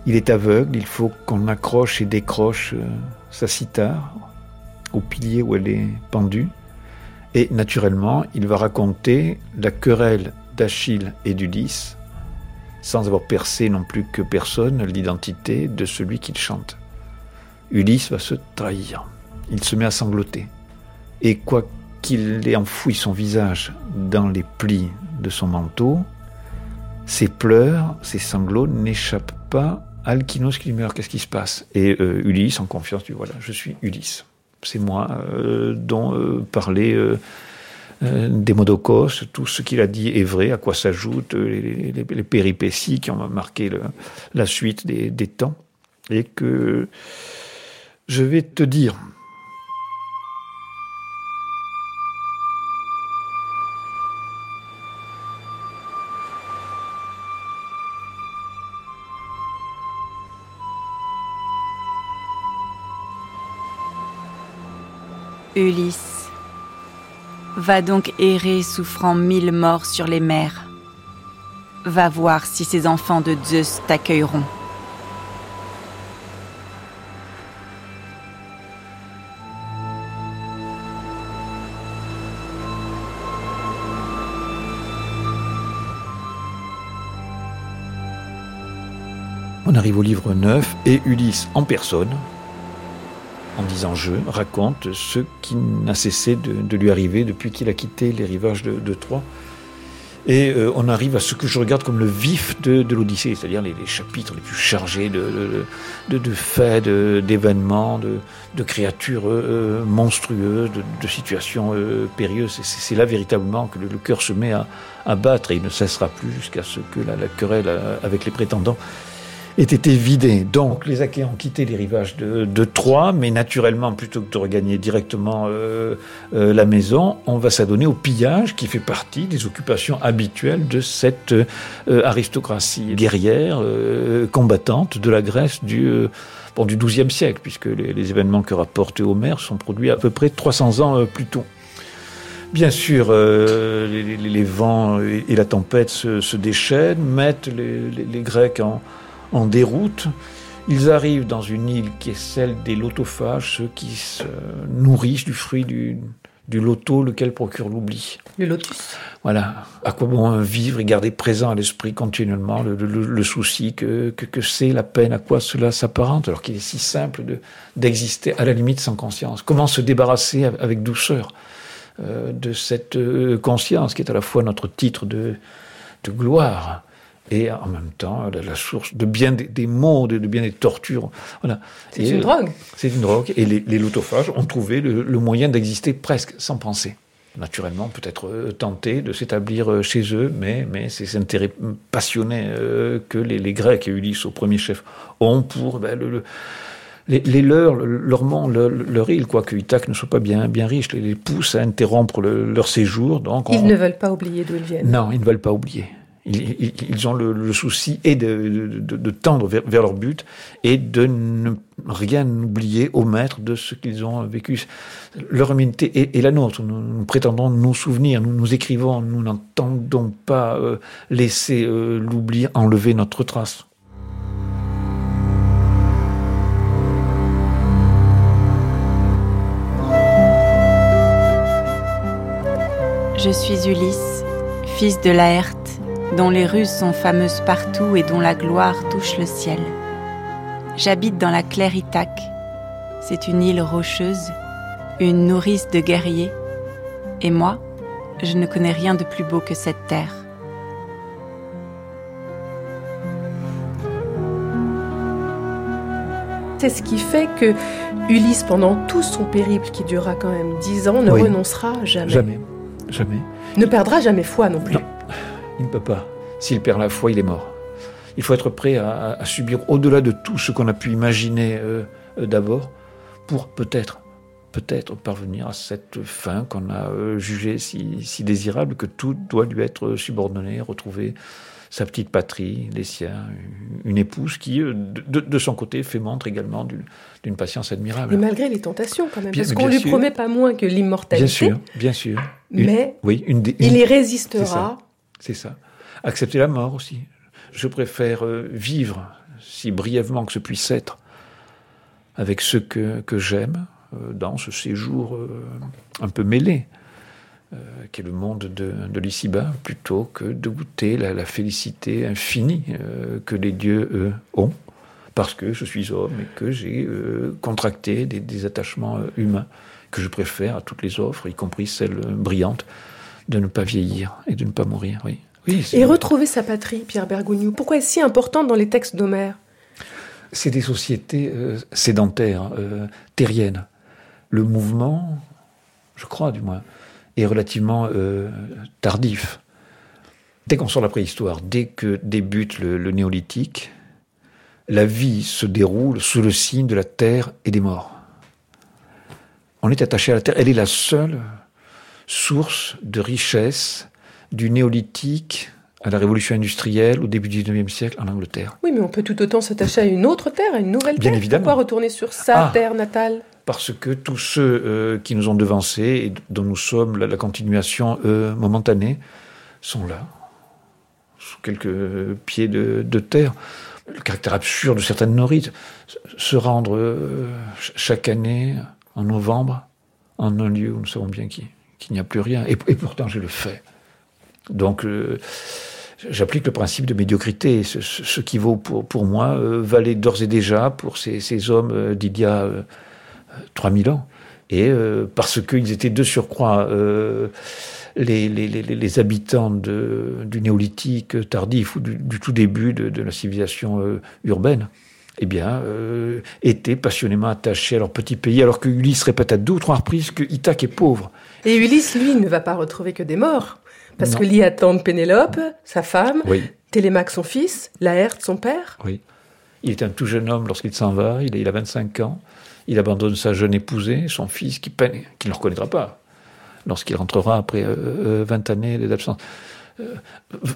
Il est aveugle, il faut qu'on accroche et décroche euh, sa cithare au pilier où elle est pendue. Et naturellement, il va raconter la querelle d'Achille et d'Ulysse, sans avoir percé non plus que personne l'identité de celui qu'il chante. Ulysse va se trahir. Il se met à sangloter. Et quoi qu'il ait enfoui son visage dans les plis de son manteau, ses pleurs, ses sanglots n'échappent pas à Alkinos qui meurt. Qu'est-ce qui se passe? Et euh, Ulysse, en confiance, dit voilà, je suis Ulysse. C'est moi euh, dont euh, parlait Démodocos. Tout ce qu'il a dit est vrai, à quoi s'ajoutent les, péripéties qui ont marqué la suite des temps. Et que je vais te dire, Ulysse, va donc errer souffrant mille morts sur les mers. Va voir si ces enfants de Zeus t'accueilleront. On arrive au livre 9 et Ulysse en personne en disant je, raconte ce qui n'a cessé de, lui arriver depuis qu'il a quitté les rivages de Troie. Et euh, on arrive à ce que je regarde comme le vif de, l'Odyssée, c'est-à-dire les, chapitres les plus chargés de, de, faits, d'événements, de, créatures euh, monstrueuses, de, situations euh, périlleuses. C'est là véritablement que le, cœur se met à, battre et il ne cessera plus jusqu'à ce que la querelle avec les prétendants ait été vidé. Donc les Achéens ont quitté les rivages de, Troie, mais naturellement, plutôt que de regagner directement euh, euh, la maison, on va s'adonner au pillage qui fait partie des occupations habituelles de cette euh, aristocratie guerrière, combattante de la Grèce du bon, du XIIe siècle, puisque les, événements que rapporte Homère sont produits à peu près 300 ans plus tôt. Bien sûr, les, vents et, la tempête se déchaînent, mettent les Grecs en, en déroute. Ils arrivent dans une île qui est celle des lotophages, ceux qui se nourrissent du fruit du, du loto, lequel procure l'oubli. Le lotus. Voilà. À quoi bon vivre et garder présent à l'esprit continuellement le, souci que, que, c'est la peine, à quoi cela s'apparente, alors qu'il est si simple d'exister à la limite sans conscience. Comment se débarrasser avec douceur euh, de cette euh, conscience qui est à la fois notre titre de, de gloire et en même temps la, source de bien des, maux, de, bien des tortures. Voilà. C'est une drogue. C'est une drogue. Et les, les lotophages ont trouvé le, moyen d'exister presque sans penser. Naturellement, peut-être euh, tentés de s'établir euh, chez eux, mais, mais ces intérêts passionnés euh, que les, les, Grecs et Ulysse au premier chef ont pour ben, le, les, les, leurs, leur monde, leur, île, quoique Ithaque ne soit pas bien, bien riche, les, les pousse à interrompre leur séjour. Donc ils ne veulent pas oublier d'où ils viennent. Non, ils ne veulent pas oublier. Ils, ont le, souci et de, tendre vers, leur but et de ne rien oublier au maître de ce qu'ils ont vécu. Leur humanité est, la nôtre. Nous, prétendons nous souvenir, nous nous écrivons, nous n'entendons pas euh, laisser euh, l'oubli enlever notre trace. Je suis Ulysse, fils de Laerte dont les rues sont fameuses partout et dont la gloire touche le ciel. J'habite dans la claire Ithaque. C'est une île rocheuse, une nourrice de guerriers. Et moi, je ne connais rien de plus beau que cette terre. C'est ce qui fait que Ulysse, pendant tout son périple qui durera quand même dix ans, ne renoncera jamais. Jamais, jamais. Ne perdra jamais foi non plus. Il ne peut pas. S'il perd la foi, il est mort. Il faut être prêt à, subir au-delà de tout ce qu'on a pu imaginer euh, euh, d'abord pour peut-être, peut-être parvenir à cette fin qu'on a euh, jugée si, désirable que tout doit lui être subordonné, retrouver sa petite patrie, les siens, une épouse qui, de, son côté, fait montre également d'une patience admirable. Mais malgré les tentations, quand même, parce qu'on lui promet pas moins que l'immortalité. Bien sûr, bien sûr. Mais oui, une, il y résistera c'est ça. Accepter la mort aussi. Je préfère euh, vivre, si brièvement que ce puisse être, avec ceux que, j'aime, euh, dans ce séjour euh, un peu mêlé, qui est le monde de, de l'ici-bas, plutôt que de goûter la, félicité infinie que les dieux, eux, ont, parce que je suis homme et que j'ai contracté des, des attachements humains que je préfère à toutes les offres, y compris celles brillantes de ne pas vieillir et de ne pas mourir, oui. oui et retrouver sa patrie, Pierre Bergogneau, pourquoi est-ce si important dans les textes d'Homère? C'est des sociétés euh, sédentaires, euh, terriennes. Le mouvement, je crois du moins, est relativement euh, tardif. Dès qu'on sort de la préhistoire, dès que débute le néolithique, la vie se déroule sous le signe de la terre et des morts. On est attaché à la terre, elle est la seule source de richesse du néolithique à la révolution industrielle au début du 19e siècle en Angleterre. Oui, mais on peut tout autant s'attacher à une autre terre, à une nouvelle Bien terre. évidemment. Pourquoi retourner sur sa ah. terre natale Parce que tous ceux euh, qui nous ont devancés et dont nous sommes la, continuation euh, momentanée sont là, sous quelques pieds de, terre. Le caractère absurde de certaines norites, se rendre euh, chaque année en novembre en un lieu où nous savons bien qui qu'il n'y a plus rien. Et, pourtant, je le fais. Donc, euh, j'applique le principe de médiocrité. Ce, qui vaut pour, moi euh, valait d'ores et déjà pour ces, hommes euh, d'il y a 3000 ans. Et parce qu'ils étaient de surcroît les, habitants du néolithique tardif ou du, tout début de, de la civilisation urbaine, eh bien, étaient passionnément attachés à leur petit pays, alors que Ulysse répète à deux ou trois reprises que Ithaque est pauvre. Et Ulysse, lui, ne va pas retrouver que des morts. Parce que l'y attendent Pénélope, sa femme, Télémaque, son fils, Laerte, son père. Oui. Il est un tout jeune homme lorsqu'il s'en va, il, a 25 ans. Il abandonne sa jeune épousée, son fils, qui peine, qui ne le reconnaîtra pas lorsqu'il rentrera après 20 euh, euh, années d'absence.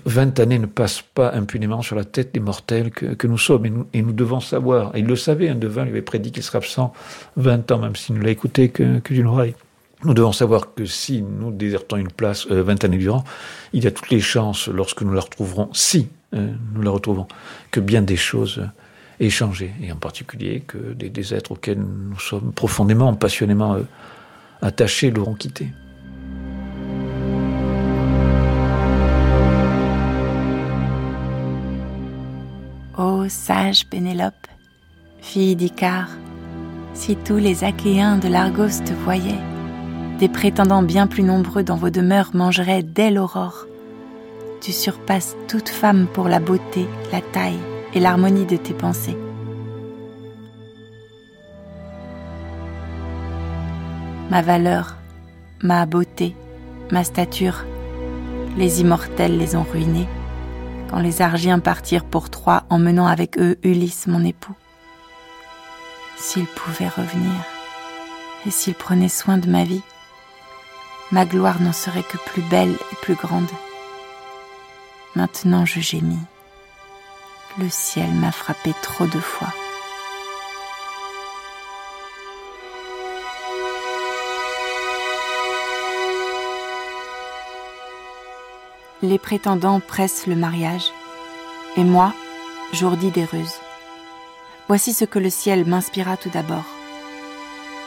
20 euh, années ne passent pas impunément sur la tête des mortels que, nous sommes, et nous, devons savoir. Et il le savait, un devin lui avait prédit qu'il serait absent 20 ans, même s'il ne l'a écouté que, que d'une oreille. Nous devons savoir que si nous désertons une place euh, 20 années durant, il y a toutes les chances, lorsque nous la retrouverons, si euh, nous la retrouvons, que bien des choses aient changé, et en particulier que des, êtres auxquels nous sommes profondément, passionnément euh, attachés l'auront quitté. Ô sage Pénélope, fille d'Icare, si tous les Achéens de l'Argos te voyaient, des prétendants bien plus nombreux dans vos demeures mangeraient dès l'aurore. Tu surpasses toute femme pour la beauté, la taille et l'harmonie de tes pensées. Ma valeur, ma beauté, ma stature, les immortels les ont ruinés quand les Argiens partirent pour Troie emmenant avec eux Ulysse mon époux. S'ils pouvaient revenir et s'ils prenaient soin de ma vie, ma gloire n'en serait que plus belle et plus grande. Maintenant je gémis. Le ciel m'a frappé trop de fois. Les prétendants pressent le mariage, et moi, j'ourdis des ruses. Voici ce que le ciel m'inspira tout d'abord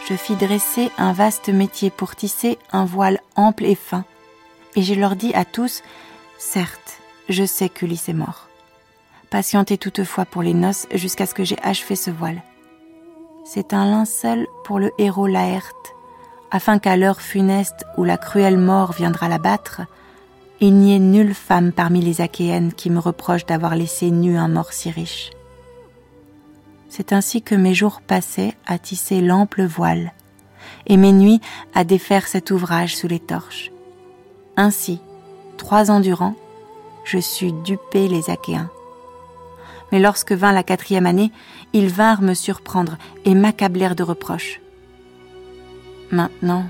je fis dresser un vaste métier pour tisser un voile ample et fin, et je leur dis à tous, certes, je sais qu'Ulysse est mort. Patientez toutefois pour les noces jusqu'à ce que j'ai achevé ce voile. C'est un linceul pour le héros Laerte, afin qu'à l'heure funeste où la cruelle mort viendra l'abattre, il n'y ait nulle femme parmi les Achéennes qui me reproche d'avoir laissé nu un mort si riche. C'est ainsi que mes jours passaient à tisser l'ample voile, et mes nuits à défaire cet ouvrage sous les torches. Ainsi, trois ans durant, je sus duper les Achéens. Mais lorsque vint la quatrième année, ils vinrent me surprendre et m'accablèrent de reproches. Maintenant,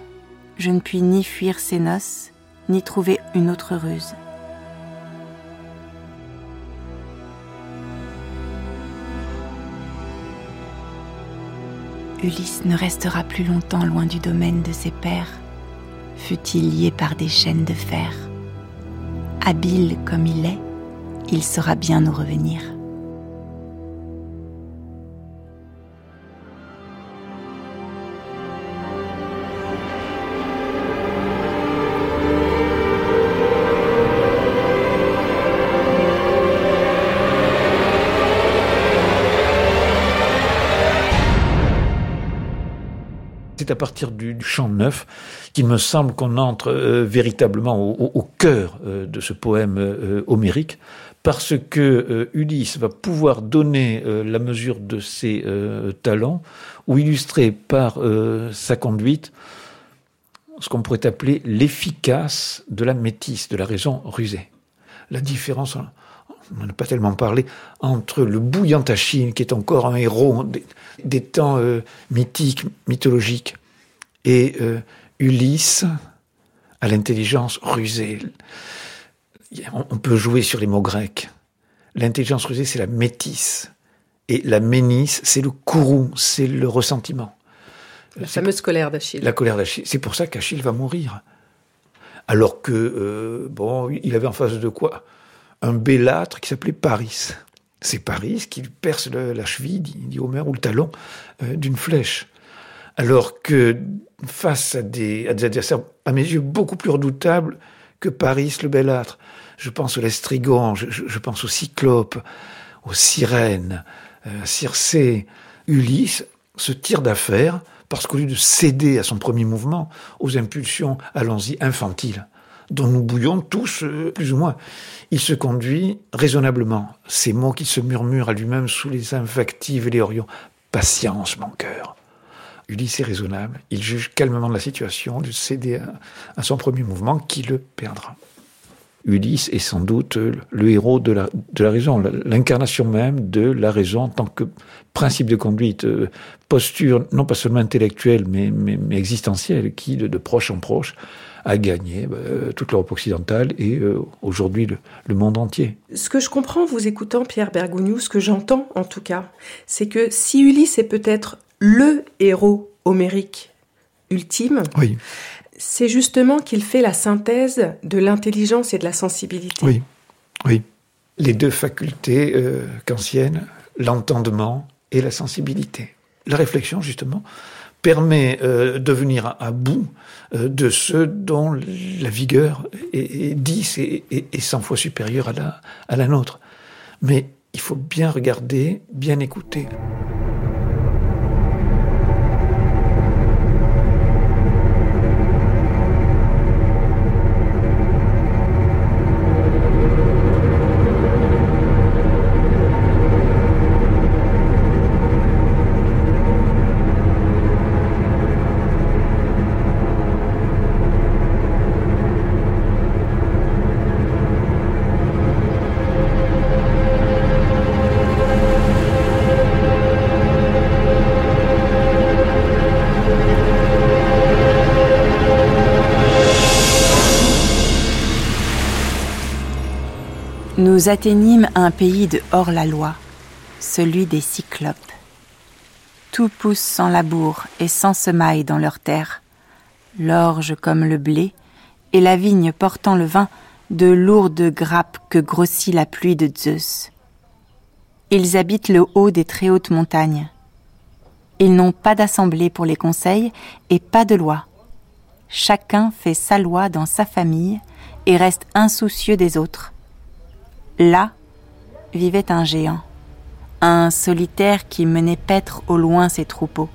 je ne puis ni fuir ces noces, ni trouver une autre ruse. Ulysse ne restera plus longtemps loin du domaine de ses pères, fut-il lié par des chaînes de fer. Habile comme il est, il saura bien nous revenir. À partir du, chant neuf qu'il me semble qu'on entre euh, véritablement au, cœur euh, de ce poème euh, homérique, parce que Ulysse va pouvoir donner la mesure de ses talents, ou illustrer par sa conduite ce qu'on pourrait appeler l'efficace de la métisse, de la raison rusée. La différence, on n'en a pas tellement parlé, entre le bouillant Achille, qui est encore un héros des, temps mythiques, mythologiques, et euh, Ulysse a l'intelligence rusée. On, peut jouer sur les mots grecs. L'intelligence rusée, c'est la métisse. Et la ménisse, c'est le courroux, c'est le ressentiment. La fameuse colère d'Achille. La colère d'Achille. C'est pour ça qu'Achille va mourir. Alors que, euh, bon, il avait en face de quoi? Un bellâtre qui s'appelait Paris. C'est Paris qui perce la cheville, dit, Homer, ou le talon euh, d'une flèche. Alors que face à des, adversaires, à mes yeux, beaucoup plus redoutables que Paris le Bellâtre. Je pense au Lestrigon, je, pense au Cyclope, aux Sirènes, euh, Circé, Ulysse. se tire d'affaire parce qu'au lieu de céder à son premier mouvement, aux impulsions, allons-y, infantiles, dont nous bouillons tous, euh, plus ou moins, il se conduit raisonnablement. Ces mots qui se murmurent à lui-même sous les invectives et les orions. Patience, mon cœur. Ulysse est raisonnable. Il juge calmement de la situation, de céder à son premier mouvement qui le perdra. Ulysse est sans doute le héros de la, raison, l'incarnation même de la raison en tant que principe de conduite, euh, posture non pas seulement intellectuelle mais, existentielle qui, de, proche en proche, a gagné bah, toute l'Europe occidentale et euh, aujourd'hui le, monde entier. Ce que je comprends en vous écoutant, Pierre Bergogneau, ce que j'entends en tout cas, c'est que si Ulysse est peut-être le héros homérique ultime, oui c'est justement qu'il fait la synthèse de l'intelligence et de la sensibilité. Oui, oui. Les deux facultés euh, kantiennes, l'entendement et la sensibilité. La réflexion, justement, permet euh, de venir à, bout euh, de ceux dont la vigueur est, dix et, et, cent fois supérieure à la nôtre. Mais il faut bien regarder, bien écouter. Nous atteignîmes un pays de hors-la-loi, celui des Cyclopes. Tout pousse sans labour et sans semaille dans leurs terres, l'orge comme le blé, et la vigne portant le vin de lourdes grappes que grossit la pluie de Zeus. Ils habitent le haut des très hautes montagnes. Ils n'ont pas d'assemblée pour les conseils et pas de loi. Chacun fait sa loi dans sa famille et reste insoucieux des autres. Là vivait un géant, un solitaire qui menait paître au loin ses troupeaux.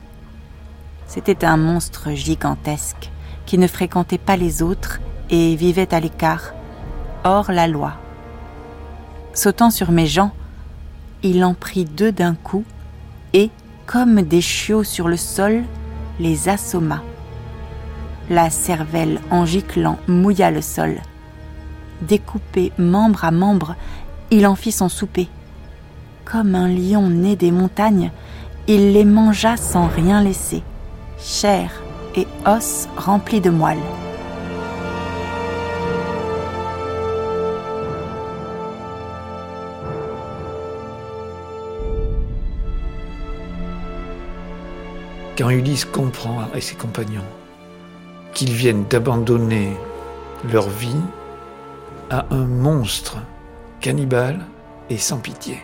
C'était un monstre gigantesque qui ne fréquentait pas les autres et vivait à l'écart, hors la loi. Sautant sur mes gens, il en prit deux d'un coup et, comme des chiots sur le sol, les assomma. La cervelle, en giclant, mouilla le sol découpé membre à membre, il en fit son souper. Comme un lion né des montagnes, il les mangea sans rien laisser, chair et os remplis de moelle. Quand Ulysse comprend et ses compagnons qu'ils viennent d'abandonner leur vie à un monstre cannibale et sans pitié.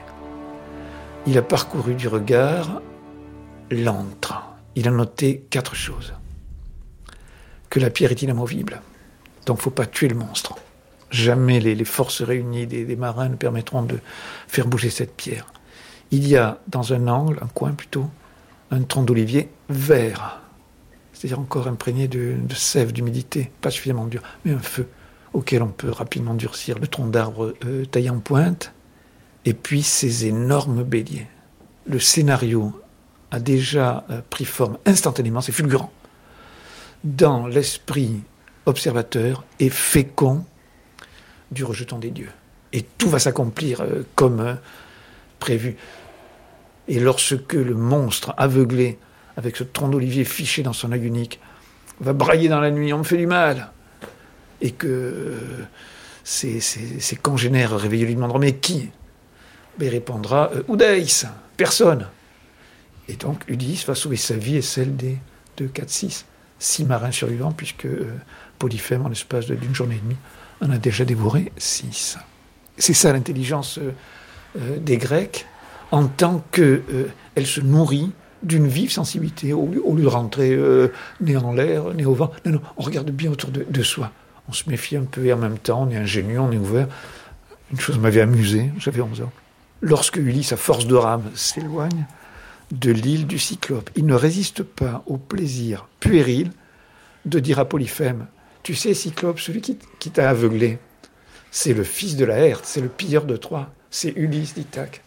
Il a parcouru du regard l'antre. Il a noté quatre choses. Que la pierre est inamovible, donc faut pas tuer le monstre. Jamais les, forces réunies des, des, marins ne permettront de faire bouger cette pierre. Il y a dans un angle, un coin plutôt, un tronc d'olivier vert, c'est-à-dire encore imprégné de, de sève, d'humidité, pas suffisamment dur, mais un feu auquel on peut rapidement durcir le tronc d'arbre euh, taillé en pointe, et puis ces énormes béliers. Le scénario a déjà euh, pris forme instantanément, c'est fulgurant, dans l'esprit observateur et fécond du rejeton des dieux. Et tout va s'accomplir euh, comme prévu. Et lorsque le monstre aveuglé, avec ce tronc d'olivier fiché dans son œil unique, va brailler dans la nuit, on me fait du mal, et que ses, congénères réveillés lui demanderont Mais qui? Ben, Il répondra euh, personne. Et donc Ulysse va sauver sa vie et celle des 2, 4, 6, six marins survivants, puisque euh, Polyphème, en l'espace d'une journée et demie, en a déjà dévoré six. C'est ça l'intelligence euh, euh, des Grecs, en tant qu'elle se nourrit d'une vive sensibilité, au, lieu de rentrer né en l'air, né au vent. Non, non, on regarde bien autour de soi on se méfie un peu et en même temps, on est ingénieux, on est ouvert. Une chose m'avait amusé, j'avais 11 ans. Lorsque Ulysse, à force de rame, s'éloigne de l'île du Cyclope. Il ne résiste pas au plaisir puéril de dire à Polyphème Tu sais, Cyclope, celui qui, t'a aveuglé, c'est le fils de la Herte, c'est le pilleur de Troie, c'est Ulysse d'Ithaque.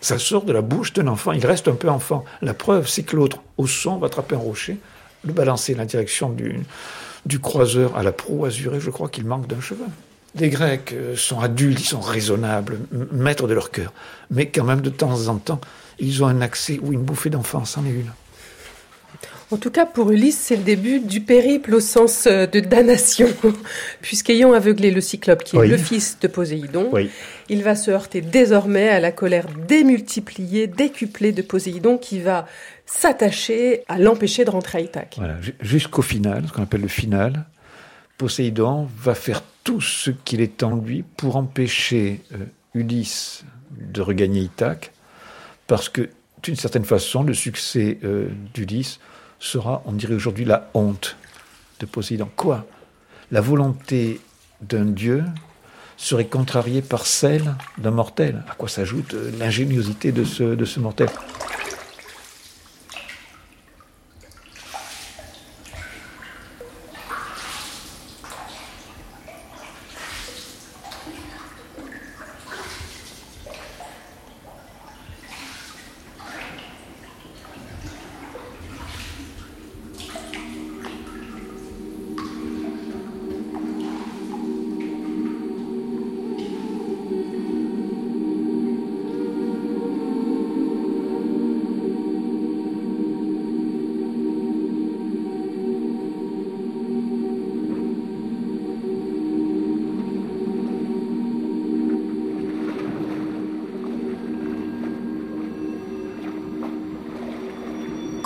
Ça sort de la bouche d'un enfant, il reste un peu enfant. La preuve, c'est que l'autre, au son, va attraper un rocher, le balancer dans la direction du, du croiseur à la proue azurée, je crois qu'il manque d'un cheval. Les Grecs euh, sont adultes, ils sont raisonnables, maîtres de leur cœur. Mais quand même, de temps en temps, ils ont un accès ou une bouffée d'enfance, en est une. En tout cas, pour Ulysse, c'est le début du périple au sens euh, de damnation, [LAUGHS] puisqu'ayant aveuglé le Cyclope, qui est le fils de Poséidon, il va se heurter désormais à la colère démultipliée, décuplée de Poséidon, qui va s'attacher à l'empêcher de rentrer à Ithaque. Voilà, jusqu'au final, ce qu'on appelle le final, Poséidon va faire tout ce qu'il est en lui pour empêcher euh, Ulysse de regagner Ithaque, parce que d'une certaine façon, le succès euh, d'Ulysse sera, on dirait aujourd'hui, la honte de Poséidon. Quoi? La volonté d'un dieu serait contrariée par celle d'un mortel. À quoi s'ajoute euh, l'ingéniosité de ce, de ce mortel?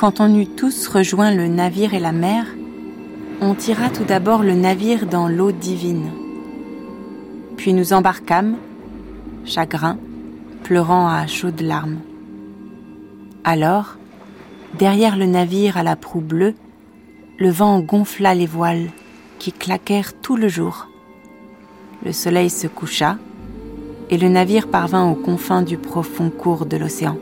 Quand on eut tous rejoint le navire et la mer, on tira tout d'abord le navire dans l'eau divine. Puis nous embarquâmes, chagrin, pleurant à chaudes larmes. Alors, derrière le navire à la proue bleue, le vent gonfla les voiles qui claquèrent tout le jour. Le soleil se coucha et le navire parvint aux confins du profond cours de l'océan.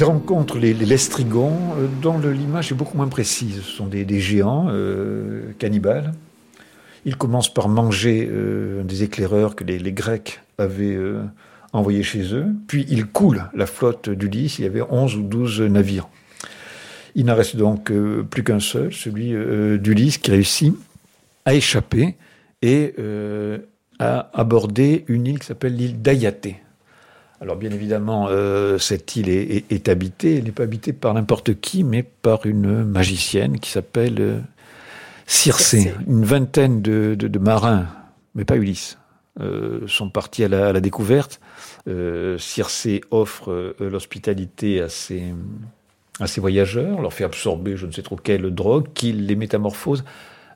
Il rencontre les, lestrigons, euh, dont l'image est beaucoup moins précise. Ce sont des, géants euh, cannibales. Il commence par manger euh, des éclaireurs que les, Grecs avaient envoyés chez eux. Puis il coule la flotte d'Ulysse. Il y avait 11 ou 12 navires. Il n'en reste donc plus qu'un seul, celui d'Ulysse, qui réussit à échapper et à aborder une île qui s'appelle l'île d'Ayaté. Alors bien évidemment, euh, cette île est, habitée. Elle n'est pas habitée par n'importe qui, mais par une magicienne qui s'appelle euh, Circé. Une vingtaine de, marins, mais pas Ulysse, euh, sont partis à la, découverte. Circé offre l'hospitalité à ses, à ses voyageurs, leur fait absorber je ne sais trop quelle drogue, qui les métamorphose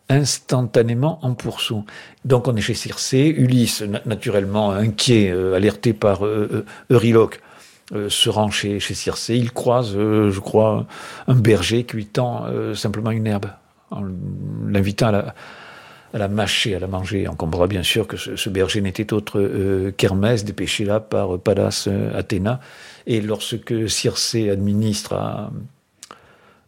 instantanément en pourceau. Donc on est chez Circé, Ulysse, naturellement inquiet, euh, alerté par euh, euh, Euryloque, se rend chez, chez Circé, il croise, je crois, un berger qui lui tend simplement une herbe, en l'invitant à la, à la mâcher, à la manger. On comprendra bien sûr que ce, berger n'était autre qu'Hermès, dépêché là par Pallas Athéna. Et lorsque Circé administre à,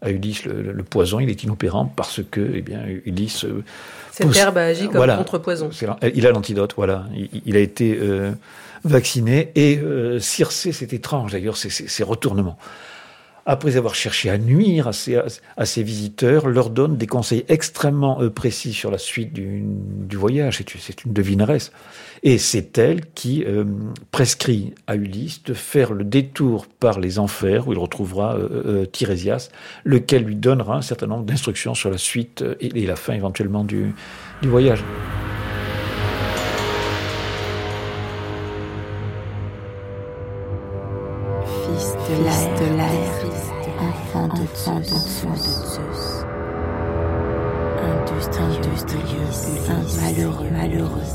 à Ulysse le, poison, il est inopérant parce que, eh bien, Ulysse. Euh, Cette herbe agit comme contre-poison. Il a l'antidote, voilà. Il, a été euh, vacciné et euh, Circé, c'est étrange d'ailleurs, ces retournements après avoir cherché à nuire à ses, visiteurs, leur donne des conseils extrêmement euh, précis sur la suite du, voyage. C'est une devineresse. Et c'est elle qui euh, prescrit à Ulysse de faire le détour par les enfers, où il retrouvera euh, Tirésias, lequel lui donnera un certain nombre d'instructions sur la suite et, la fin éventuellement du, du voyage. Fils de l'air enfant de Zeus, industrieux, malheureux, malheureux,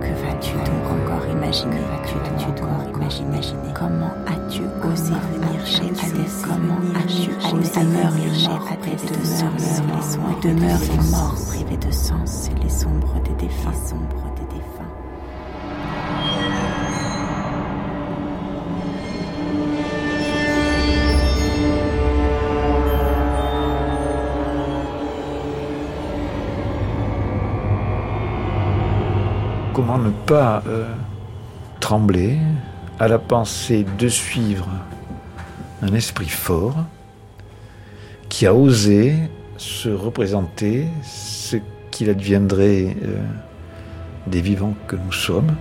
que vas-tu as-tu donc encore imaginé Que vas-tu donc imaginer? Comment as-tu osé venir chez Hadès Comment as-tu osé venir chez Hadès Où demeurent les morts privés de sens, les sombres des défunts. Sombres Comment ne pas euh, trembler à la pensée de suivre un esprit fort qui a osé se représenter ce qu'il adviendrait euh, des vivants que nous sommes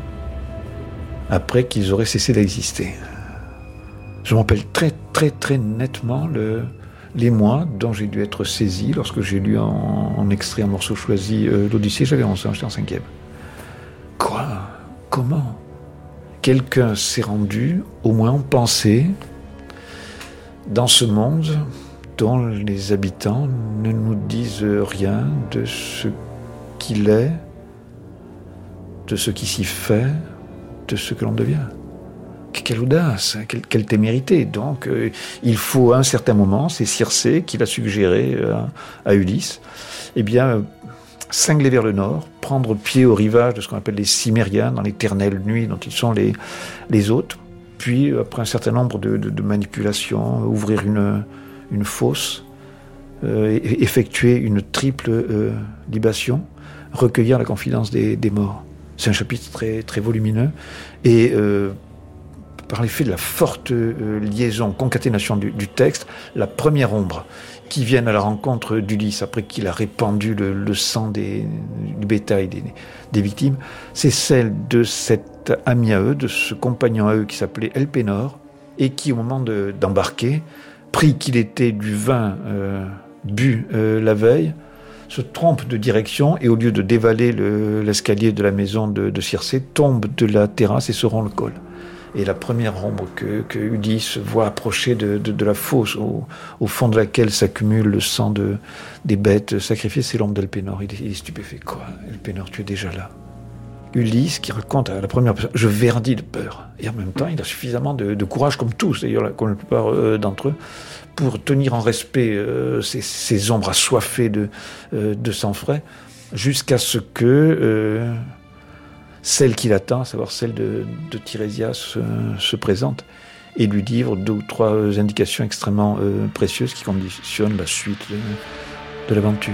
après qu'ils auraient cessé d'exister. Je me rappelle très très très nettement le, les mois dont j'ai dû être saisi lorsque j'ai lu en, extrait un morceau choisi euh, l'Odyssée, j'avais 11 ans, j'étais en cinquième. Quoi? Comment? Quelqu'un s'est rendu, au moins en pensée, dans ce monde dont les habitants ne nous disent rien de ce qu'il est, de ce qui s'y fait, de ce que l'on devient. Quelle audace, quelle, quelle témérité. Donc, euh, il faut à un certain moment, c'est Circé qui l'a suggéré euh, à Ulysse, eh bien, cingler vers le nord, prendre pied au rivage de ce qu'on appelle les Cimériens, dans l'éternelle nuit dont ils sont les, les hôtes, puis après un certain nombre de, manipulations, ouvrir une, une fosse, euh, effectuer une triple euh, libation, recueillir la confidence des, morts. C'est un chapitre très, très volumineux et euh, par l'effet de la forte liaison, concaténation du, texte, la première ombre qui viennent à la rencontre d'Ulysse après qu'il a répandu le, sang du bétail des, victimes, c'est celle de cet ami à eux, de ce compagnon à eux qui s'appelait Elpénor, et qui, au moment d'embarquer, pris qu'il était du vin euh, bu euh, la veille, se trompe de direction et au lieu de dévaler l'escalier de la maison de, de Circé, tombe de la terrasse et se rend le col. Et la première ombre que, Ulysse voit approcher de, de, la fosse au, fond de laquelle s'accumule le sang de, des bêtes sacrifiées, c'est l'ombre d'Elpénor. Il, il, est stupéfait. Quoi? Elpénor, tu es déjà là. Ulysse qui raconte à la première personne, je verdis de peur. Et en même temps, il a suffisamment de, courage, comme tous, d'ailleurs, comme la plupart euh, d'entre eux, pour tenir en respect euh, ces, ombres assoiffées de, euh, de sang frais, jusqu'à ce que celle qui l'attend, à savoir celle de, de se présente et lui livre deux ou trois indications extrêmement euh, précieuses qui conditionnent la suite de l'aventure.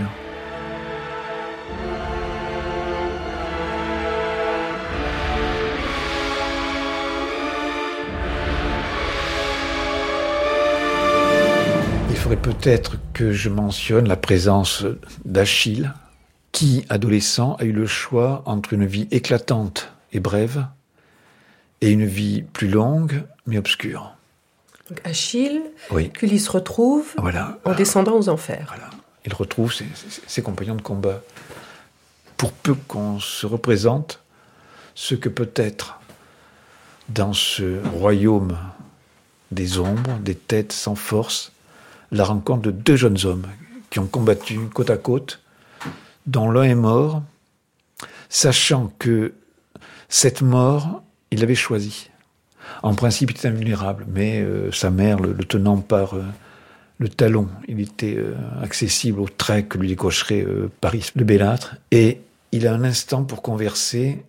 Il faudrait peut-être que je mentionne la présence d'Achille, qui, adolescent, a eu le choix entre une vie éclatante et brève et une vie plus longue mais obscure. Donc Achille, oui. retrouve voilà. en descendant aux enfers. Voilà. Il retrouve ses, ses, compagnons de combat. Pour peu qu'on se représente ce que peut être dans ce royaume des ombres, des têtes sans force, la rencontre de deux jeunes hommes qui ont combattu côte à côte dont l'un est mort, sachant que cette mort, il l'avait choisie. En principe, il était invulnérable, mais euh, sa mère, le, tenant par euh, le talon, il était euh, accessible au trait que lui décocherait Paris, le bellâtre, et il a un instant pour converser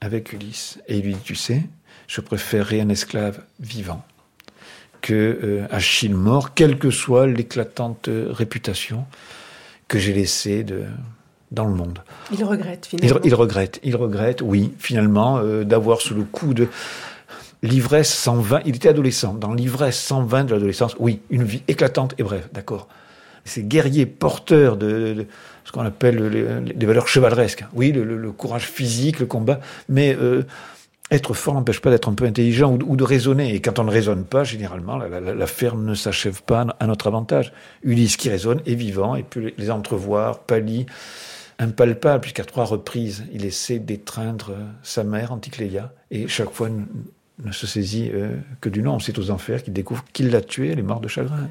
avec Ulysse. Et il lui dit, tu sais, je préférerais un esclave vivant que Achille mort, quelle que soit l'éclatante réputation que j'ai laissé de, dans le monde. Il regrette finalement. Il, regrette, il regrette, oui, finalement, euh, d'avoir sous le coup de l'ivresse sans vin. Il était adolescent. Dans l'ivresse sans vin de l'adolescence, oui, une vie éclatante et brève, d'accord. Ces guerriers porteurs de, ce qu'on appelle les, valeurs chevaleresques. Oui, le, courage physique, le combat, mais euh, être fort n'empêche pas d'être un peu intelligent ou, de raisonner. Et quand on ne raisonne pas, généralement, la, ferme ne s'achève pas à notre avantage. Ulysse qui raisonne est vivant et peut les entrevoir, pâlit, impalpable, puisqu'à trois reprises, il essaie d'étreindre sa mère, Anticléia, et chaque fois ne, se saisit euh, que du nom. C'est aux enfers qu'il découvre qu'il l'a tuée, elle est morte de chagrin.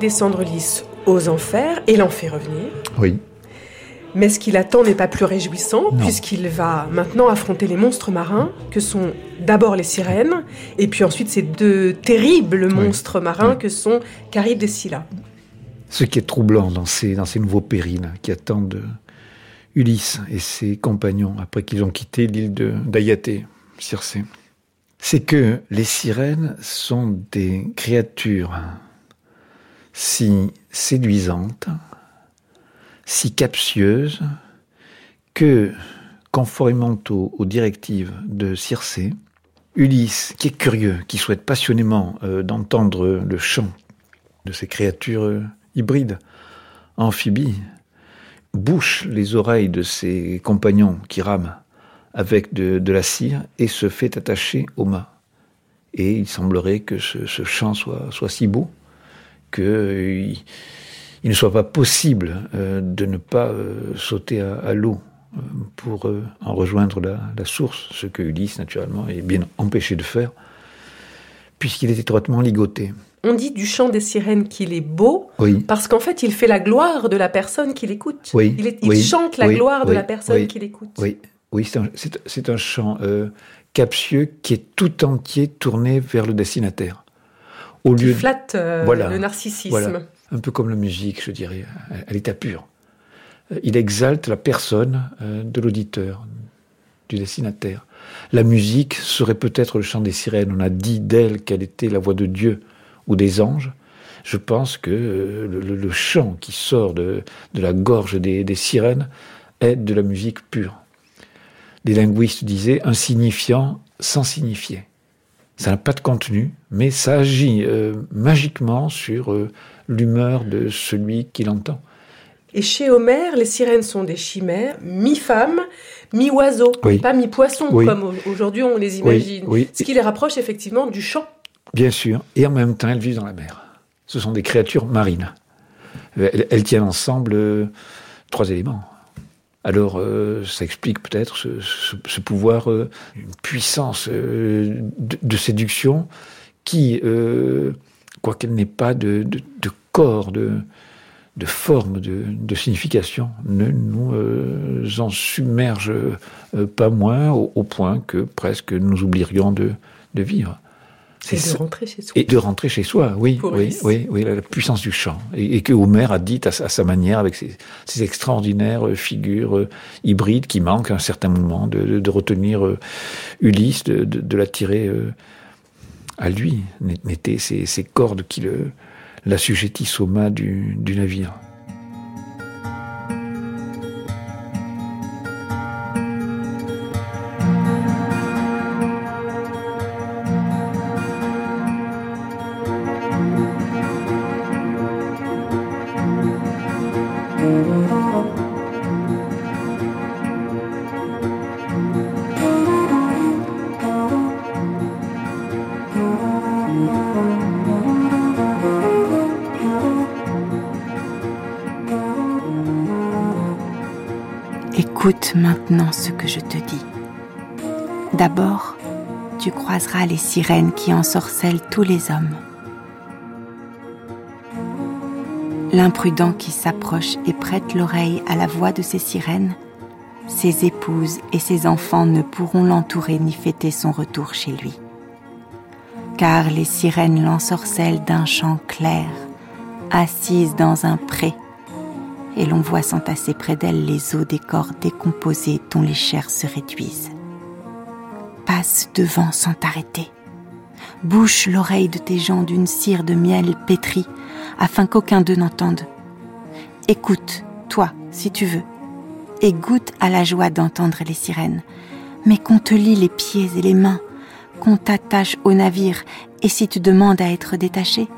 Descendre Ulysse aux enfers et l'en fait revenir. Oui. Mais ce qu'il attend n'est pas plus réjouissant, puisqu'il va maintenant affronter les monstres marins, que sont d'abord les sirènes, et puis ensuite ces deux terribles monstres marins que sont Charybde et Scylla. Ce qui est troublant dans ces, dans ces nouveaux périls qui attendent Ulysse et ses compagnons après qu'ils ont quitté l'île d'Ayaté, Circé, c'est que les sirènes sont des créatures si séduisantes, si captieuses, que, conformément aux, directives de Circé, Ulysse, qui est curieux, qui souhaite passionnément euh, d'entendre le chant de ces créatures euh, hybrides, amphibies, bouche les oreilles de ses compagnons qui rament avec de, la cire et se fait attacher au mât. Et il semblerait que ce, chant soit, si beau qu'il euh, il ne soit pas possible euh, de ne pas euh, sauter à, l'eau pour en rejoindre la, la, source, ce que Ulysse, naturellement, est bien empêché de faire, puisqu'il est étroitement ligoté. On dit du chant des sirènes qu'il est beau, parce qu'en fait, il fait la gloire de la personne qui l'écoute. il, chante la gloire de la personne qui l'écoute. Oui, oui c'est un, chant euh, captieux qui est tout entier tourné vers le destinataire. Au qui lieu flatte euh, le narcissisme. Un peu comme la musique, je dirais, à l'état pur. Euh, il exalte la personne de l'auditeur, du destinataire. La musique serait peut-être le chant des sirènes. On a dit d'elle qu'elle était la voix de Dieu ou des anges, je pense que euh, le, chant qui sort de, la gorge des, sirènes est de la musique pure. Les linguistes disaient un signifiant sans signifier. Ça n'a pas de contenu, mais ça agit euh, magiquement sur euh, l'humeur de celui qui l'entend. Et chez Homère, les sirènes sont des chimères, mi-femmes, mi-oiseaux, pas mi-poissons, comme aujourd'hui on les imagine. Ce qui les rapproche effectivement du chant. Bien sûr, et en même temps, elles vivent dans la mer. Ce sont des créatures marines. Elles, tiennent ensemble euh, trois éléments. Alors, euh, ça explique peut-être ce, pouvoir, euh, une puissance de, séduction qui, quoiqu'elle n'ait pas de, corps, de, forme, de, signification, ne nous en submerge pas moins au, point que presque nous oublierions de vivre. Et de rentrer chez soi. Et de rentrer chez soi, oui, oui, oui, oui, la, puissance du chant. Et, que Homer a dit à, sa manière, avec ses, extraordinaires euh, figures euh, hybrides qui manquent à un certain moment, de, retenir euh, Ulysse, de, l'attirer à lui. N'étaient ces, ces, cordes qui l'assujettissent au mât du navire. Ce que je te dis. D'abord, tu croiseras les sirènes qui ensorcellent tous les hommes. L'imprudent qui s'approche et prête l'oreille à la voix de ces sirènes, ses épouses et ses enfants ne pourront l'entourer ni fêter son retour chez lui. Car les sirènes l'ensorcellent d'un chant clair, assise dans un pré et l'on voit s'entasser près d'elle les os des corps décomposés dont les chairs se réduisent. Passe devant sans t'arrêter. Bouche l'oreille de tes gens d'une cire de miel pétrie, afin qu'aucun d'eux n'entende. Écoute, toi, si tu veux, et goûte à la joie d'entendre les sirènes, mais qu'on te lie les pieds et les mains, qu'on t'attache au navire, et si tu demandes à être détaché,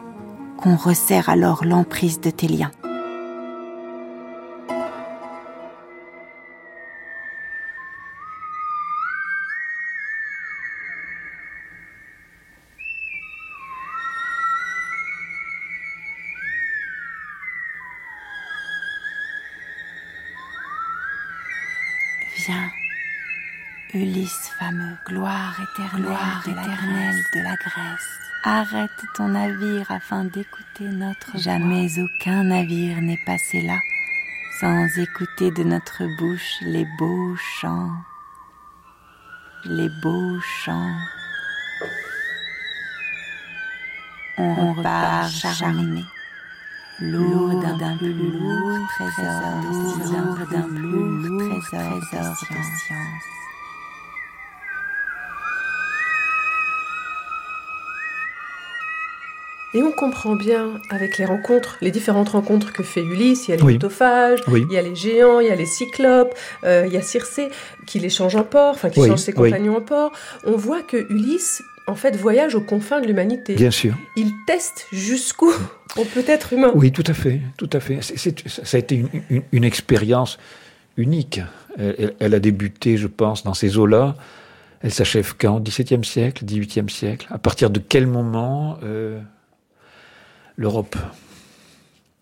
qu'on resserre alors l'emprise de tes liens. Ulysse fameux, gloire éternelle, de la Grèce. Arrête ton navire afin d'écouter notre Jamais aucun navire n'est passé là sans écouter de notre bouche les beaux chants, les beaux chants. On, repart, repart lourd d'un plus lourd trésor, lourd d'un plus lourd trésor de science. Et on comprend bien avec les rencontres, les différentes rencontres que fait Ulysse. Il y a les oui. il y a les géants, il y a les cyclopes, euh, il y a Circé qui les change en port, enfin qui change ses compagnons en port. On voit que Ulysse, en fait, voyage aux confins de l'humanité. Bien sûr. Il teste jusqu'où [LAUGHS] on peut être humain. Oui, tout à fait, tout à fait. ça a été une, expérience unique. Elle, elle, a débuté, je pense, dans ces eaux-là. Elle s'achève quand? XVIIe siècle, XVIIIe siècle? À partir de quel moment euh, l'Europe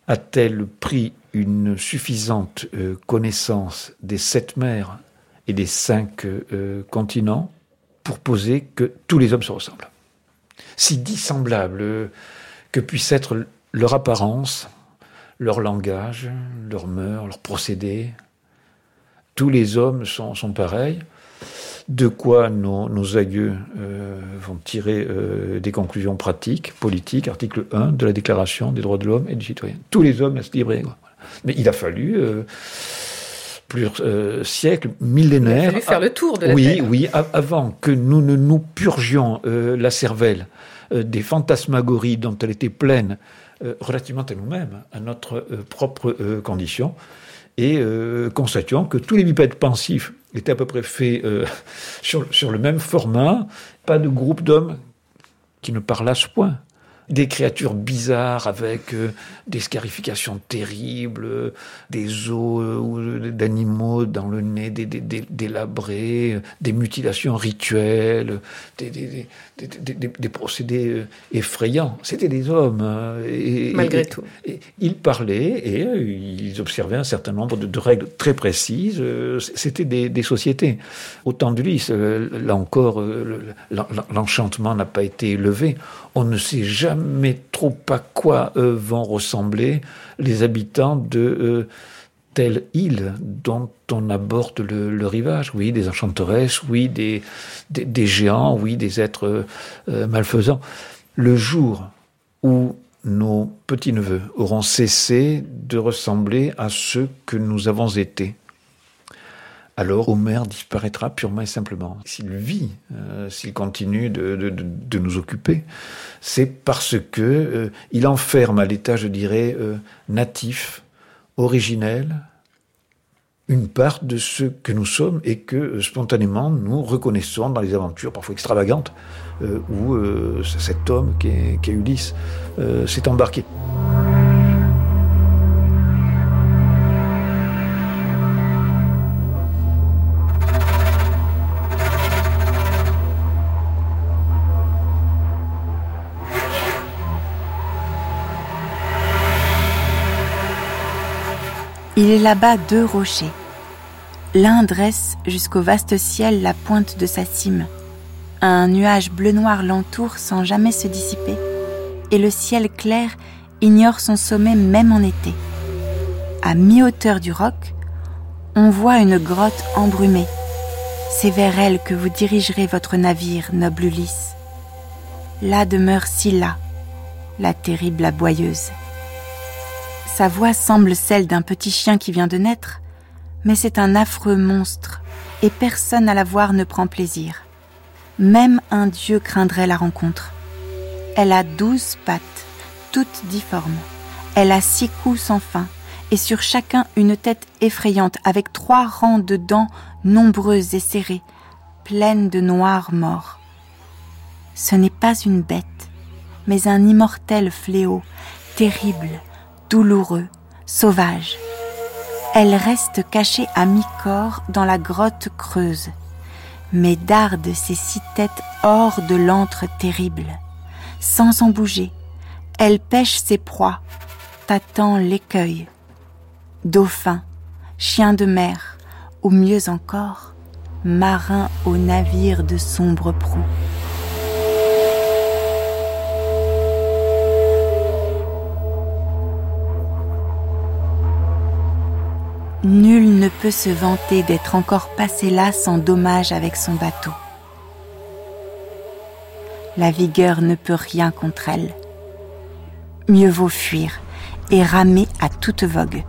a-t-elle pris une suffisante euh, connaissance des sept mers et des cinq euh, continents? Pour poser que tous les hommes se ressemblent. Si dissemblables que puisse être leur apparence, leur langage, leur mœurs, leurs procédés, tous les hommes sont, pareils. De quoi nos, aïeux euh, vont tirer euh, des conclusions pratiques, politiques, article 1 de la Déclaration des droits de l'homme et du citoyen. Tous les hommes naissent libres Mais il a fallu euh, plusieurs siècles, millénaires. Il a fallu faire le tour de la oui, Terre. Oui, avant que nous ne nous purgions la cervelle des fantasmagories dont elle était pleine relativement à nous-mêmes, à notre propre condition, et constations que tous les bipèdes pensifs était à peu près fait euh, [LAUGHS] sur, sur, le même format, pas de groupe d'hommes qui ne parlassent point des créatures bizarres avec euh, des scarifications terribles, des os euh, d'animaux dans le nez des, des, des, délabrés, des mutilations rituelles, des, des procédés effrayants. C'était des hommes. Hein, et, Malgré tout. ils parlaient et ils observaient un certain nombre de, règles très précises. C'était des, sociétés. Au temps d'Ulysse, là encore, l'enchantement n'a pas été levé. On ne sait jamais mais trop à quoi euh, vont ressembler les habitants de euh, telle île dont on aborde le, rivage. Oui, des enchanteresses, oui, des, des, géants, oui, des êtres euh, malfaisants. Le jour où nos petits-neveux auront cessé de ressembler à ceux que nous avons été, alors Homer disparaîtra purement et simplement. S'il vit, euh, s'il continue de, nous occuper, c'est parce que euh, il enferme à l'état, je dirais, euh, natif, originel, une part de ce que nous sommes et que spontanément nous reconnaissons dans les aventures parfois extravagantes où cet homme qui est Ulysse s'est embarqué. Il est là-bas deux rochers. L'un dresse jusqu'au vaste ciel la pointe de sa cime. Un nuage bleu-noir l'entoure sans jamais se dissiper, et le ciel clair ignore son sommet même en été. À mi-hauteur du roc, on voit une grotte embrumée. C'est vers elle que vous dirigerez votre navire, noble Ulysse. Là demeure Scylla, la terrible aboyeuse. Sa voix semble celle d'un petit chien qui vient de naître, mais c'est un affreux monstre, et personne à la voir ne prend plaisir. Même un dieu craindrait la rencontre. Elle a douze pattes, toutes difformes. Elle a six coups sans fin, et sur chacun une tête effrayante avec trois rangs de dents nombreuses et serrées, pleines de noirs morts. Ce n'est pas une bête, mais un immortel fléau, terrible, douloureux, sauvage. Elle reste cachée à mi-corps dans la grotte creuse, mais darde ses six têtes hors de l'antre terrible. Sans en bouger, elle pêche ses proies, tâtant l'écueil. Dauphin, chien de mer, ou mieux encore, marin au navire de sombre proue. Nul ne peut se vanter d'être encore passé là sans dommage avec son bateau. La vigueur ne peut rien contre elle. Mieux vaut fuir et ramer à toute vogue.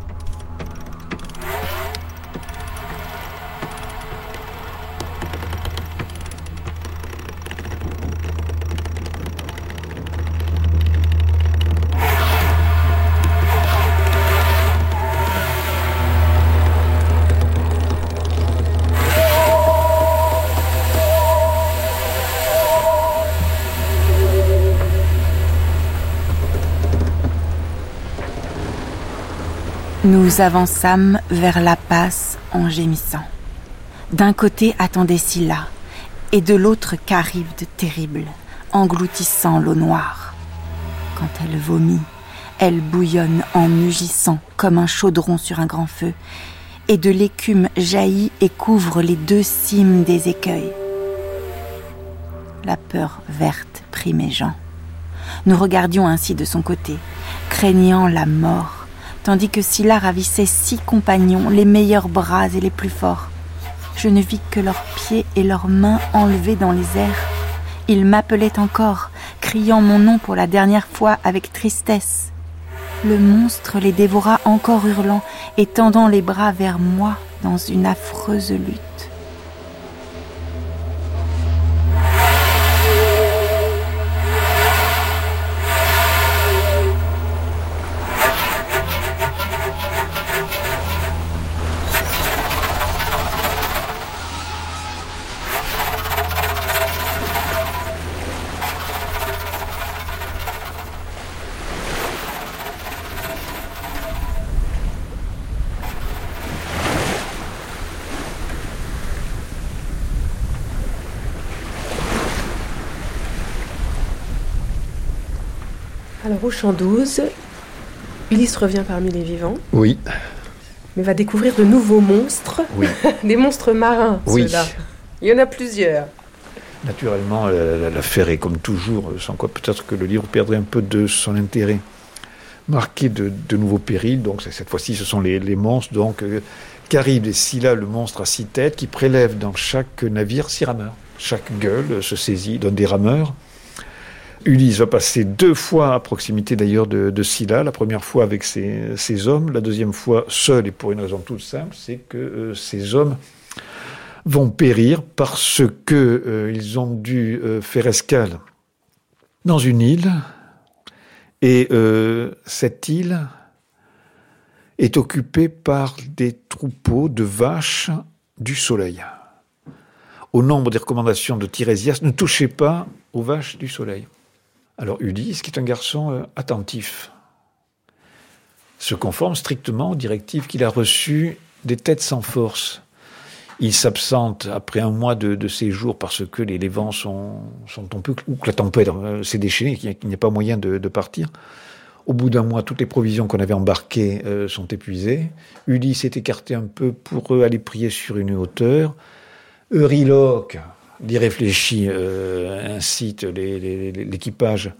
Nous avançâmes vers la passe en gémissant. D'un côté attendait Scylla, et de l'autre Charybde terrible, engloutissant l'eau noire. Quand elle vomit, elle bouillonne en mugissant comme un chaudron sur un grand feu, et de l'écume jaillit et couvre les deux cimes des écueils. La peur verte prit mes gens. Nous regardions ainsi de son côté, craignant la mort tandis que Scylla ravissait six compagnons, les meilleurs bras et les plus forts. Je ne vis que leurs pieds et leurs mains enlevés dans les airs. Ils m'appelaient encore, criant mon nom pour la dernière fois avec tristesse. Le monstre les dévora encore hurlant et tendant les bras vers moi dans une affreuse lutte. Alors au champ 12, Ulysse revient parmi les vivants. Oui. Mais va découvrir de nouveaux monstres. Oui. [LAUGHS] Des monstres marins, oui. ceux-là. Il y en a plusieurs. Naturellement, l'affaire est comme toujours, sans quoi peut-être que le livre perdrait un peu de son intérêt. Marqué de, nouveaux périls, donc cette fois-ci ce sont les, monstres, donc euh, Charybde et Scylla, le monstre à six têtes, qui prélève dans chaque navire six rameurs. Chaque gueule se saisit, donne des rameurs. Ulysse va passer deux fois à proximité d'ailleurs de, Scylla, la première fois avec ses, hommes, la deuxième fois seul et pour une raison toute simple, c'est que euh, ces hommes vont périr parce que euh, ils ont dû euh, faire escale dans une île et cette île est occupée par des troupeaux de vaches du soleil. Au nombre des recommandations de Tirésias, ne touchez pas aux vaches du soleil. Alors Ulysse, qui est un garçon euh, attentif, se conforme strictement aux directives qu'il a reçues des têtes sans force. Il s'absente après un mois de, séjour parce que les, vents sont, sont tombés ou que la tempête euh, s'est déchaînée, qu'il n'y a, pas moyen de, partir. Au bout d'un mois, toutes les provisions qu'on avait embarquées euh, sont épuisées. Ulysse est écarté un peu pour aller prier sur une hauteur. Euryloque, d'y euh, incite l'équipage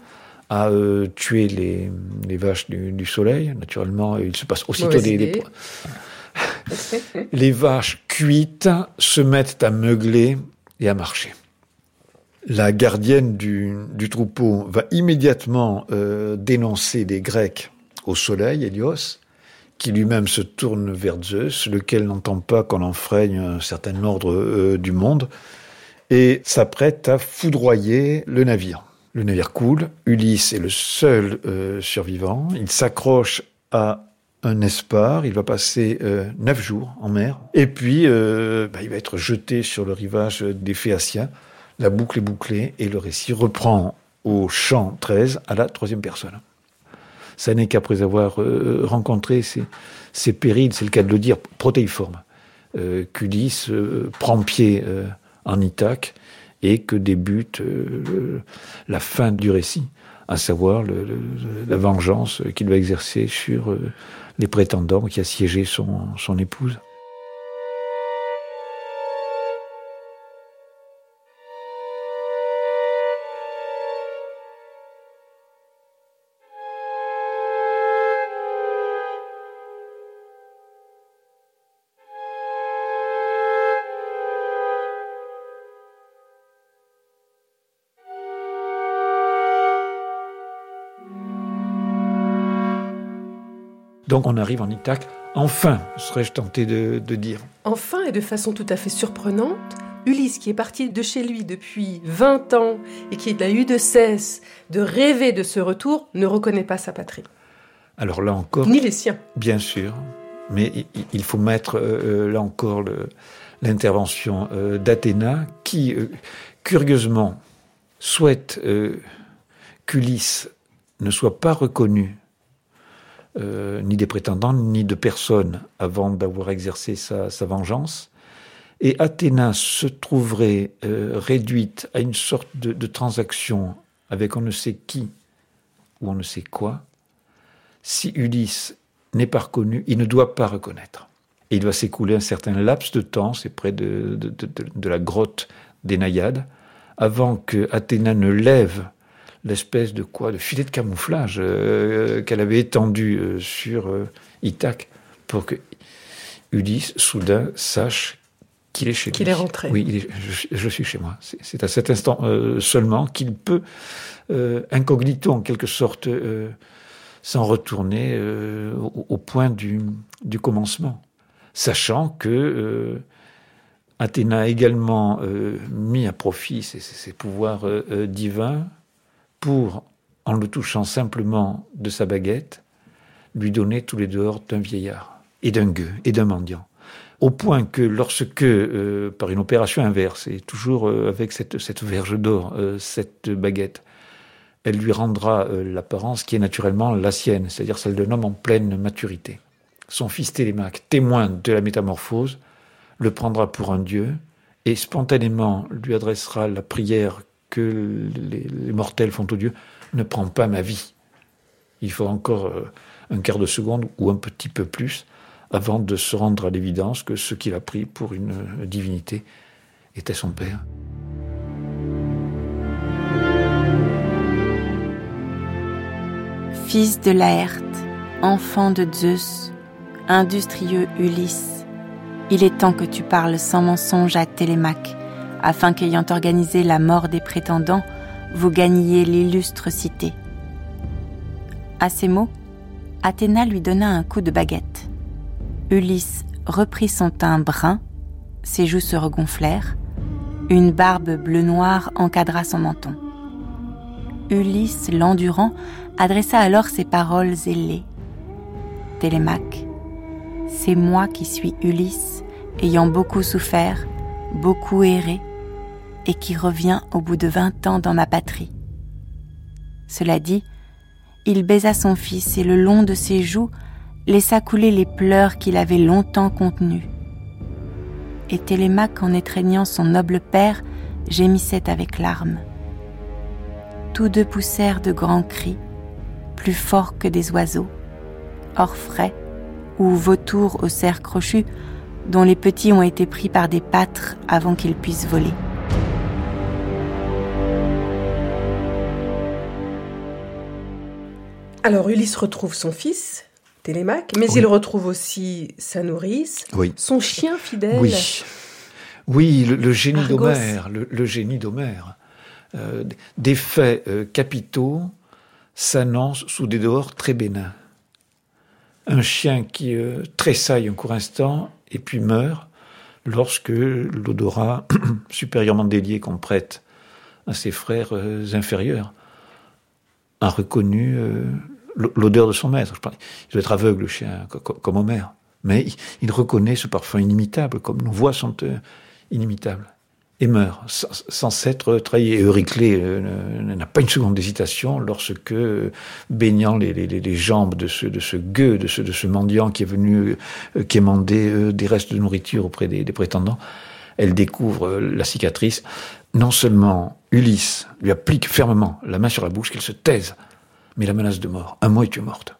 à euh, tuer les, vaches du, soleil. Naturellement, il se passe aussitôt des, [LAUGHS] les vaches cuites se mettent à meugler et à marcher. La gardienne du, troupeau va immédiatement euh, dénoncer les Grecs au soleil, Hélios, qui lui-même se tourne vers Zeus, lequel n'entend pas qu'on enfreigne un certain ordre du monde, et s'apprête à foudroyer le navire. Le navire coule, Ulysse est le seul euh, survivant, il s'accroche à un espar, il va passer euh, neuf jours en mer, et puis euh, bah, il va être jeté sur le rivage des Phéaciens. La boucle est bouclée et le récit reprend au champ 13 à la troisième personne. Ça n'est qu'après avoir rencontré ces, ces périls, c'est le cas de le dire, protéiformes, qu'Ulysse prend pied en Ithaque et que débute euh, la fin du récit, à savoir la vengeance qu'il va exercer sur euh, les prétendants qui son, son épouse. Donc on arrive en Ithaque, enfin, serais-je tenté de, dire. Enfin, et de façon tout à fait surprenante, Ulysse, qui est parti de chez lui depuis 20 ans et qui n'a eu de cesse de rêver de ce retour, ne reconnaît pas sa patrie. Alors là encore. Ni les siens. Bien sûr. Mais il faut mettre euh, là encore l'intervention euh, d'Athéna qui, euh, curieusement, souhaite qu'Ulysse ne soit pas reconnu ni des prétendants ni de personne avant d'avoir exercé sa, vengeance. Et Athéna se trouverait réduite à une sorte de transaction avec on ne sait qui ou on ne sait quoi, si Ulysse n'est pas reconnu, il ne doit pas reconnaître. Et il doit s'écouler un certain laps de temps, c'est près de, de, la grotte des Naïades, avant que Athéna ne lève l'espèce de quoi, de filet de camouflage euh, qu'elle avait étendu euh, sur euh, Ithaque pour que Ulysse, soudain, sache qu'il est chez lui. Qu'il est rentré. Oui, je, suis chez moi. C'est à cet instant seulement qu'il peut, incognito en quelque sorte, s'en retourner euh, au, point du, commencement, sachant que euh, Athéna a également euh, mis à profit ses, pouvoirs divins pour, en le touchant simplement de sa baguette, lui donner tous les dehors d'un vieillard et d'un gueux et d'un mendiant. Au point que lorsque, par une opération inverse, et toujours avec cette, cette verge d'or, cette baguette, elle lui rendra euh, l'apparence qui est naturellement la sienne, c'est-à-dire celle d'un homme en pleine maturité. Son fils Télémaque, témoin de la métamorphose, le prendra pour un dieu et spontanément lui adressera la prière que les, mortels font au dieu ne prends pas ma vie. Il faut encore euh, un quart de seconde ou un petit peu plus avant de se rendre à l'évidence que ce qu'il a pris pour une divinité était son père. Fils de Laerte, enfant de Zeus, industrieux Ulysse, il est temps que tu parles sans mensonge à Télémaque, afin qu'ayant organisé la mort des prétendants, vous gagniez l'illustre cité. À ces mots, Athéna lui donna un coup de baguette. Ulysse reprit son teint brun, ses joues se regonflèrent, une barbe bleu-noir encadra son menton. Ulysse, l'endurant, adressa alors ces paroles ailées. Télémaque, c'est moi qui suis Ulysse, ayant beaucoup souffert, beaucoup erré, et qui revient au bout de vingt ans dans ma patrie. Cela dit, il baisa son fils et le long de ses joues laissa couler les pleurs qu'il avait longtemps contenus. Et Télémaque, en étreignant son noble père, gémissait avec larmes. Tous deux poussèrent de grands cris, plus forts que des oiseaux, orfraies ou vautours aux cerfs crochus, dont les petits ont été pris par des pâtres avant qu'ils puissent voler. Alors Ulysse retrouve son fils, Télémaque, mais il retrouve aussi sa nourrice, son chien fidèle. Oui, oui le, génie d'Homère, le, génie d'Homère. Euh, des faits euh, capitaux s'annoncent sous des dehors très bénins. Un chien qui euh, tressaille un court instant et puis meurt lorsque l'odorat [CLEARS THROAT] supérieurement délié qu'on prête à ses frères inférieurs a reconnu l'odeur de son maître. Il doit être aveugle, le chien, comme Homère. Mais il reconnaît ce parfum inimitable, comme nos voix sont inimitables et meurt sans, s'être trahi. Et Euryclée euh, n'a pas une seconde d'hésitation lorsque, baignant les, jambes de ce, de ce gueux, de ce, de ce mendiant qui est venu euh, quémander euh, des restes de nourriture auprès des, prétendants, elle découvre la cicatrice. Non seulement Ulysse lui applique fermement la main sur la bouche, qu'elle se taise, mais la menace de mort. Un mot et tu morte.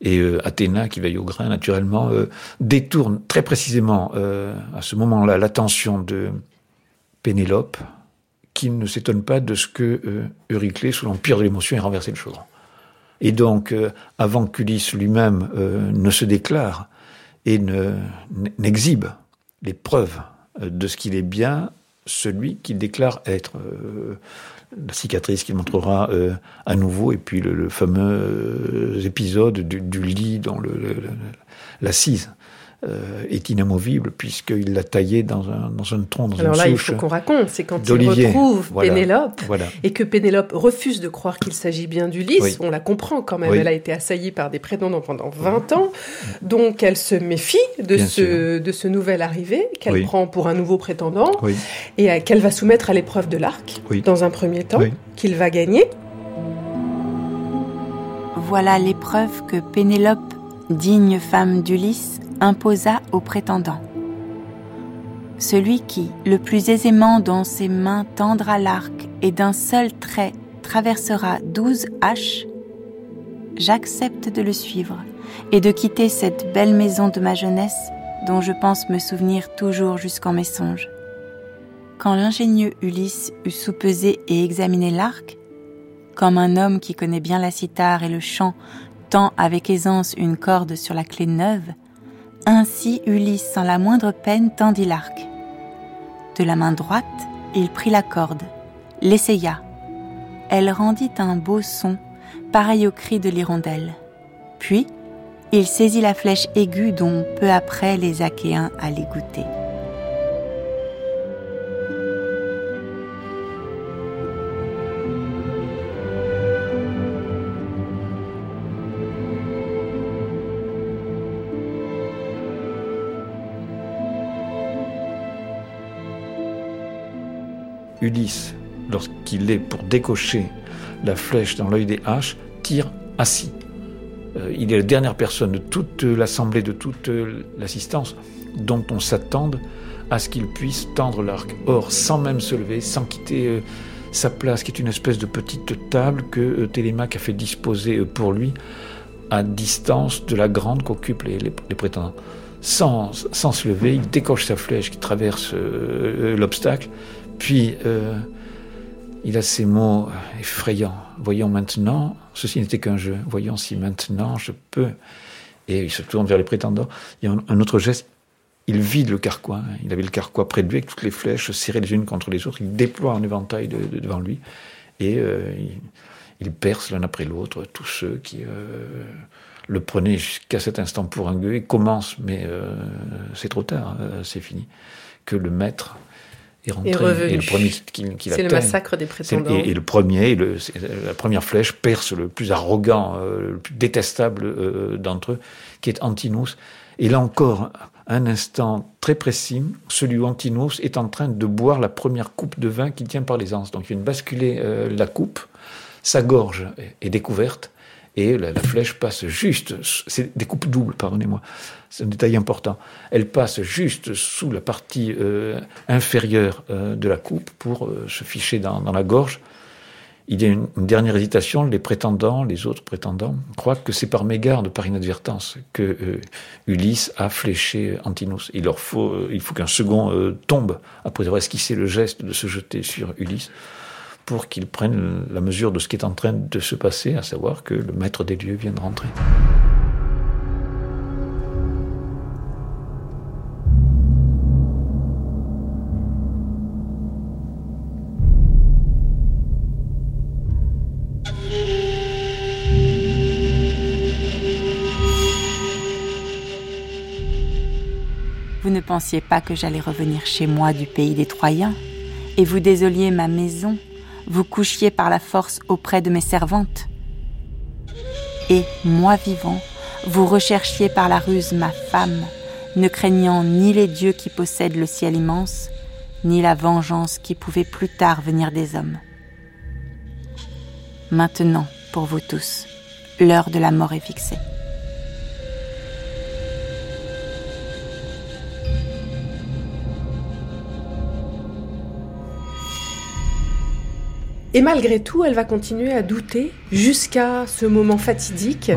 Et Athéna, qui veille au grain, naturellement, détourne très précisément à ce moment-là l'attention de, Pénélope, qui ne s'étonne pas de ce que euh, Euryclée, sous l'empire de l'émotion, ait renversé le chaudron. Et donc, euh, avant qu'Ulysse lui-même euh, ne se déclare et n'exhibe les preuves de ce qu'il est bien, celui qu'il déclare être. La cicatrice qu'il montrera à nouveau, et puis le, fameux épisode du, lit dans l'assise. Euh, est inamovible puisqu'il l'a taillé dans un, dans un tronc, dans Alors là, il faut qu'on raconte, c'est quand il retrouve Pénélope et que Pénélope refuse de croire qu'il s'agit bien d'Ulysse. On la comprend quand même, elle a été assaillie par des prétendants pendant 20 ans, donc elle se méfie de, ce, de ce nouvel arrivé qu'elle prend pour un nouveau prétendant et qu'elle va soumettre à l'épreuve de l'arc dans un premier temps, qu'il va gagner. Voilà l'épreuve que Pénélope, digne femme d'Ulysse, imposa au prétendant. Celui qui, le plus aisément dans ses mains tendra l'arc et d'un seul trait traversera douze haches, j'accepte de le suivre et de quitter cette belle maison de ma jeunesse dont je pense me souvenir toujours jusqu'en mes songes. Quand l'ingénieux Ulysse eut soupesé et examiné l'arc, comme un homme qui connaît bien la cithare et le chant tend avec aisance une corde sur la clé neuve, ainsi Ulysse sans la moindre peine tendit l'arc. De la main droite, il prit la corde, l'essaya. Elle rendit un beau son, pareil au cri de l'hirondelle. Puis, il saisit la flèche aiguë dont peu après les Achéens allaient goûter. Ulysse, lorsqu'il est pour décocher la flèche dans l'œil des haches, tire assis. Euh, il est la dernière personne de toute l'assemblée, de toute l'assistance, dont on s'attende à ce qu'il puisse tendre l'arc. Or, sans même se lever, sans quitter euh, sa place, qui est une espèce de petite table que euh, Télémaque a fait disposer pour lui, à distance de la grande qu'occupent les, prétendants. Sans, sans, se lever, il décoche sa flèche qui traverse l'obstacle, puis, euh, il a ces mots effrayants. Voyons maintenant, ceci n'était qu'un jeu, voyons si maintenant je peux. Et il se tourne vers les prétendants. Il y a un, autre geste, il vide le carquois. Il avait le carquois près de lui avec toutes les flèches serrées les unes contre les autres. Il déploie un éventail devant lui et euh, il, perce l'un après l'autre tous ceux qui euh, le prenaient jusqu'à cet instant pour un gueux. Il commence, mais c'est trop tard, c'est fini. Que le maître est rentré. Et, le premier qui, C'est le massacre des prétendants. Et, le premier, le, la première flèche perce le plus arrogant, euh, le plus détestable euh, d'entre eux, qui est Antinous. Et là encore, un instant très précis, celui où Antinous est en train de boire la première coupe de vin qu'il tient par les anses. Donc il vient de basculer euh, la coupe, sa gorge est découverte, et la, flèche passe juste, c'est des coupes doubles, pardonnez-moi, c'est un détail important, elle passe juste sous la partie euh, inférieure euh, de la coupe pour euh, se ficher dans, la gorge. Il y a une, dernière hésitation, les prétendants, les autres prétendants, croient que c'est par mégarde, par inadvertance, que Ulysse a fléché Antinous. Il leur faut, il faut qu'un second tombe. Après avoir esquissé le geste de se jeter sur Ulysse pour qu'ils prennent la mesure de ce qui est en train de se passer, à savoir que le maître des lieux vient de rentrer. Vous ne pensiez pas que j'allais revenir chez moi du pays des Troyens et vous désoliez ma maison vous couchiez par la force auprès de mes servantes. Et, moi vivant, vous recherchiez par la ruse ma femme, ne craignant ni les dieux qui possèdent le ciel immense, ni la vengeance qui pouvait plus tard venir des hommes. Maintenant, pour vous tous, l'heure de la mort est fixée. Et malgré tout, elle va continuer à douter jusqu'à ce moment fatidique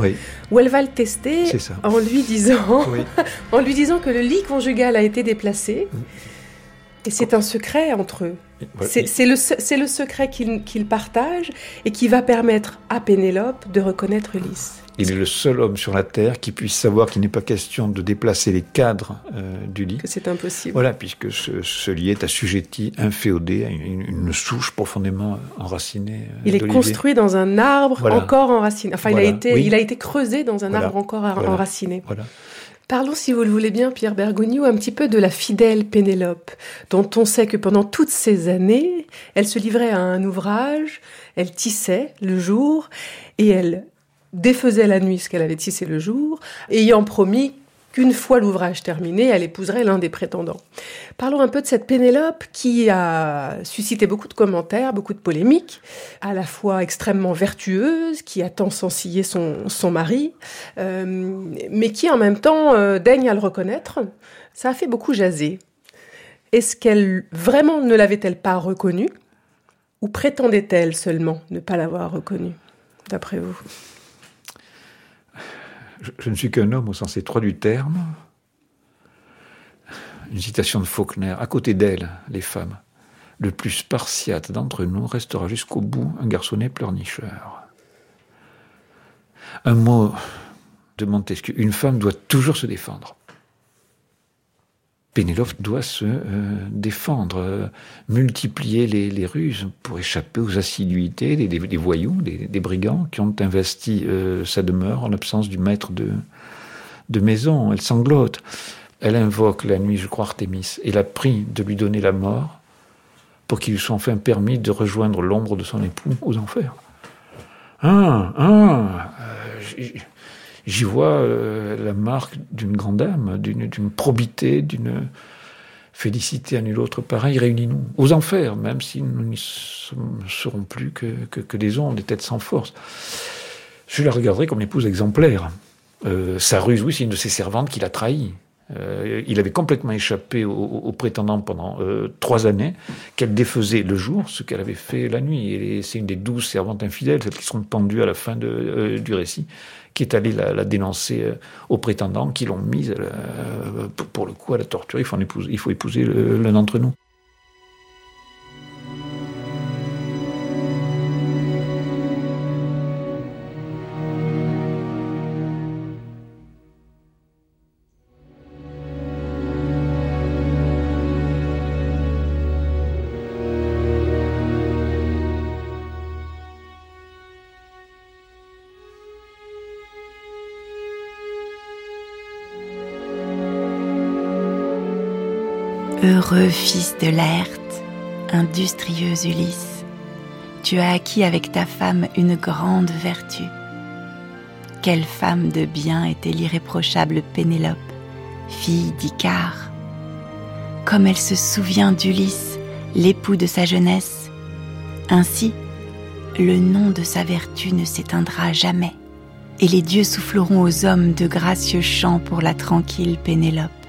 où elle va le tester en lui disant, [LAUGHS] en lui disant que le lit conjugal a été déplacé. Mm. Et c'est un secret entre eux. C'est le, le, secret qu'ils partagent et qui va permettre à Pénélope de reconnaître Ulysse. Il est le seul homme sur la Terre qui puisse savoir qu'il n'est pas question de déplacer les cadres euh, du lit. Que c'est impossible. Voilà, puisque ce, lit est assujetti, inféodé à une, souche profondément enracinée. Euh, il est construit dans un arbre encore enraciné. Enfin, il, a été, il a été creusé dans un arbre encore enraciné. Voilà. Parlons, si vous le voulez bien, Pierre Bergogneau, un petit peu de la fidèle Pénélope, dont on sait que pendant toutes ces années, elle se livrait à un ouvrage, elle tissait le jour, et elle défaisait la nuit ce qu'elle avait tissé le jour, ayant promis qu'une fois l'ouvrage terminé, elle épouserait l'un des prétendants. Parlons un peu de cette Pénélope qui a suscité beaucoup de commentaires, beaucoup de polémiques, à la fois extrêmement vertueuse, qui a tant sensillé son, son mari, euh, mais qui en même temps euh, daigne à le reconnaître. Ça a fait beaucoup jaser. Est-ce qu'elle vraiment ne l'avait-elle pas reconnu ou prétendait-elle seulement ne pas l'avoir reconnu, d'après vous? Je, ne suis qu'un homme au sens étroit du terme. Une citation de Faulkner. À côté d'elle, les femmes, le plus spartiate d'entre nous restera jusqu'au bout un garçonnet pleurnicheur. Un mot de Montesquieu. Une femme doit toujours se défendre. Pénélope doit se euh, défendre, euh, multiplier les, ruses pour échapper aux assiduités des, voyous, des, brigands qui ont investi euh, sa demeure en l'absence du maître de, maison. Elle sanglote. Elle invoque la nuit, je crois, Artémis, et la prie de lui donner la mort pour qu'il lui soit enfin permis de rejoindre l'ombre de son époux aux enfers. Ah, ah, j'y vois euh, la marque d'une grande âme, d'une probité, d'une félicité à nul autre pareil, réunis-nous aux enfers, même si nous n'y serons plus que, des ondes, des têtes sans force. Je la regarderai comme l'épouse exemplaire. Euh, sa ruse, oui, c'est une de ses servantes qui l'a trahi. Euh, il avait complètement échappé aux, prétendants pendant trois années, qu'elle défaisait le jour, ce qu'elle avait fait la nuit. Et c'est une des douze servantes infidèles, celles qui seront pendues à la fin du récit, qui est allé la, dénoncer euh, aux prétendants qui l'ont mise euh, pour, le coup à la torture. Il faut épouser l'un d'entre nous. Heureux fils de Laerte, industrieuse Ulysse, tu as acquis avec ta femme une grande vertu. Quelle femme de bien était l'irréprochable Pénélope, fille d'Icare Comme elle se souvient d'Ulysse, l'époux de sa jeunesse. Ainsi, le nom de sa vertu ne s'éteindra jamais, et les dieux souffleront aux hommes de gracieux chants pour la tranquille Pénélope.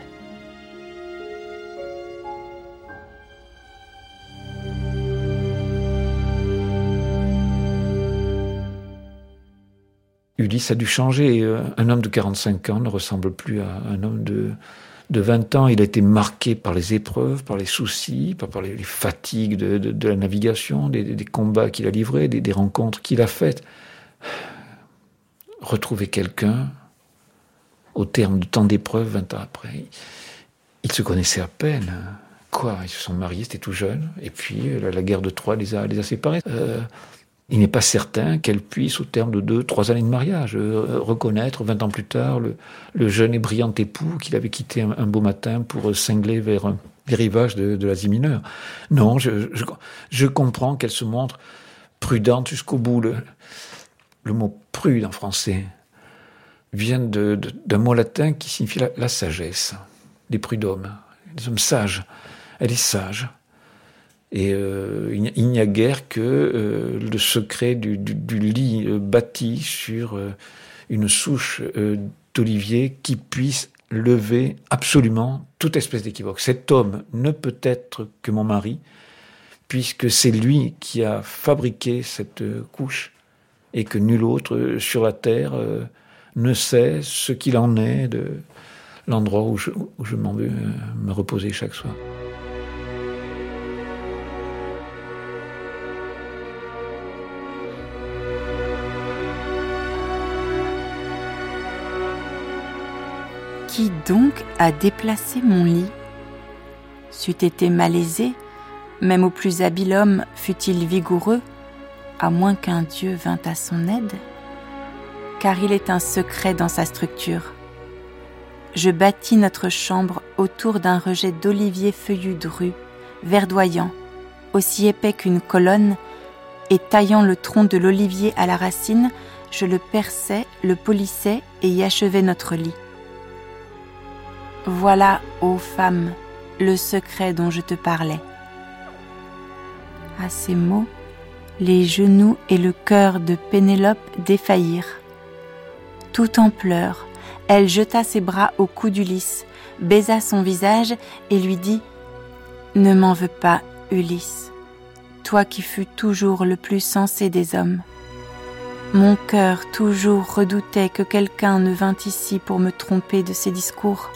Ulysse a dû changer. Euh, un homme de 45 ans ne ressemble plus à un homme de, de 20 ans. Il a été marqué par les épreuves, par les soucis, par, les, fatigues de, la navigation, des, combats qu'il a livrés, des, rencontres qu'il a faites. Retrouver quelqu'un au terme de tant d'épreuves, 20 ans après, ils se connaissaient à peine. Quoi? Ils se sont mariés, c'était tout jeune. Et puis la, guerre de Troie les a, les a séparés. Euh, il n'est pas certain qu'elle puisse, au terme de deux, trois années de mariage, euh, reconnaître, vingt ans plus tard, le, jeune et brillant époux qu'il avait quitté un, beau matin pour cingler vers les rivages de, l'Asie mineure. Non, je, comprends qu'elle se montre prudente jusqu'au bout. Le, mot prude en français vient d'un mot latin qui signifie la, sagesse, les prud'hommes, les hommes sages. Elle est sage. Et euh, il n'y a guère que euh, le secret du, lit euh, bâti sur une souche d'olivier qui puisse lever absolument toute espèce d'équivoque. Cet homme ne peut être que mon mari, puisque c'est lui qui a fabriqué cette couche et que nul autre sur la terre ne sait ce qu'il en est de l'endroit où je, où je m'en veux me reposer chaque soir. Qui donc a déplacé mon lit C'eût été malaisé, même au plus habile homme fût-il vigoureux, à moins qu'un Dieu vînt à son aide Car il est un secret dans sa structure. Je bâtis notre chambre autour d'un rejet d'olivier feuillu dru, verdoyant, aussi épais qu'une colonne, et taillant le tronc de l'olivier à la racine, je le perçais, le polissais et y achevais notre lit. Voilà, ô femme, le secret dont je te parlais. À ces mots, les genoux et le cœur de Pénélope défaillirent. Tout en pleurs, elle jeta ses bras au cou d'Ulysse, baisa son visage et lui dit Ne m'en veux pas, Ulysse, toi qui fus toujours le plus sensé des hommes. Mon cœur toujours redoutait que quelqu'un ne vînt ici pour me tromper de ses discours.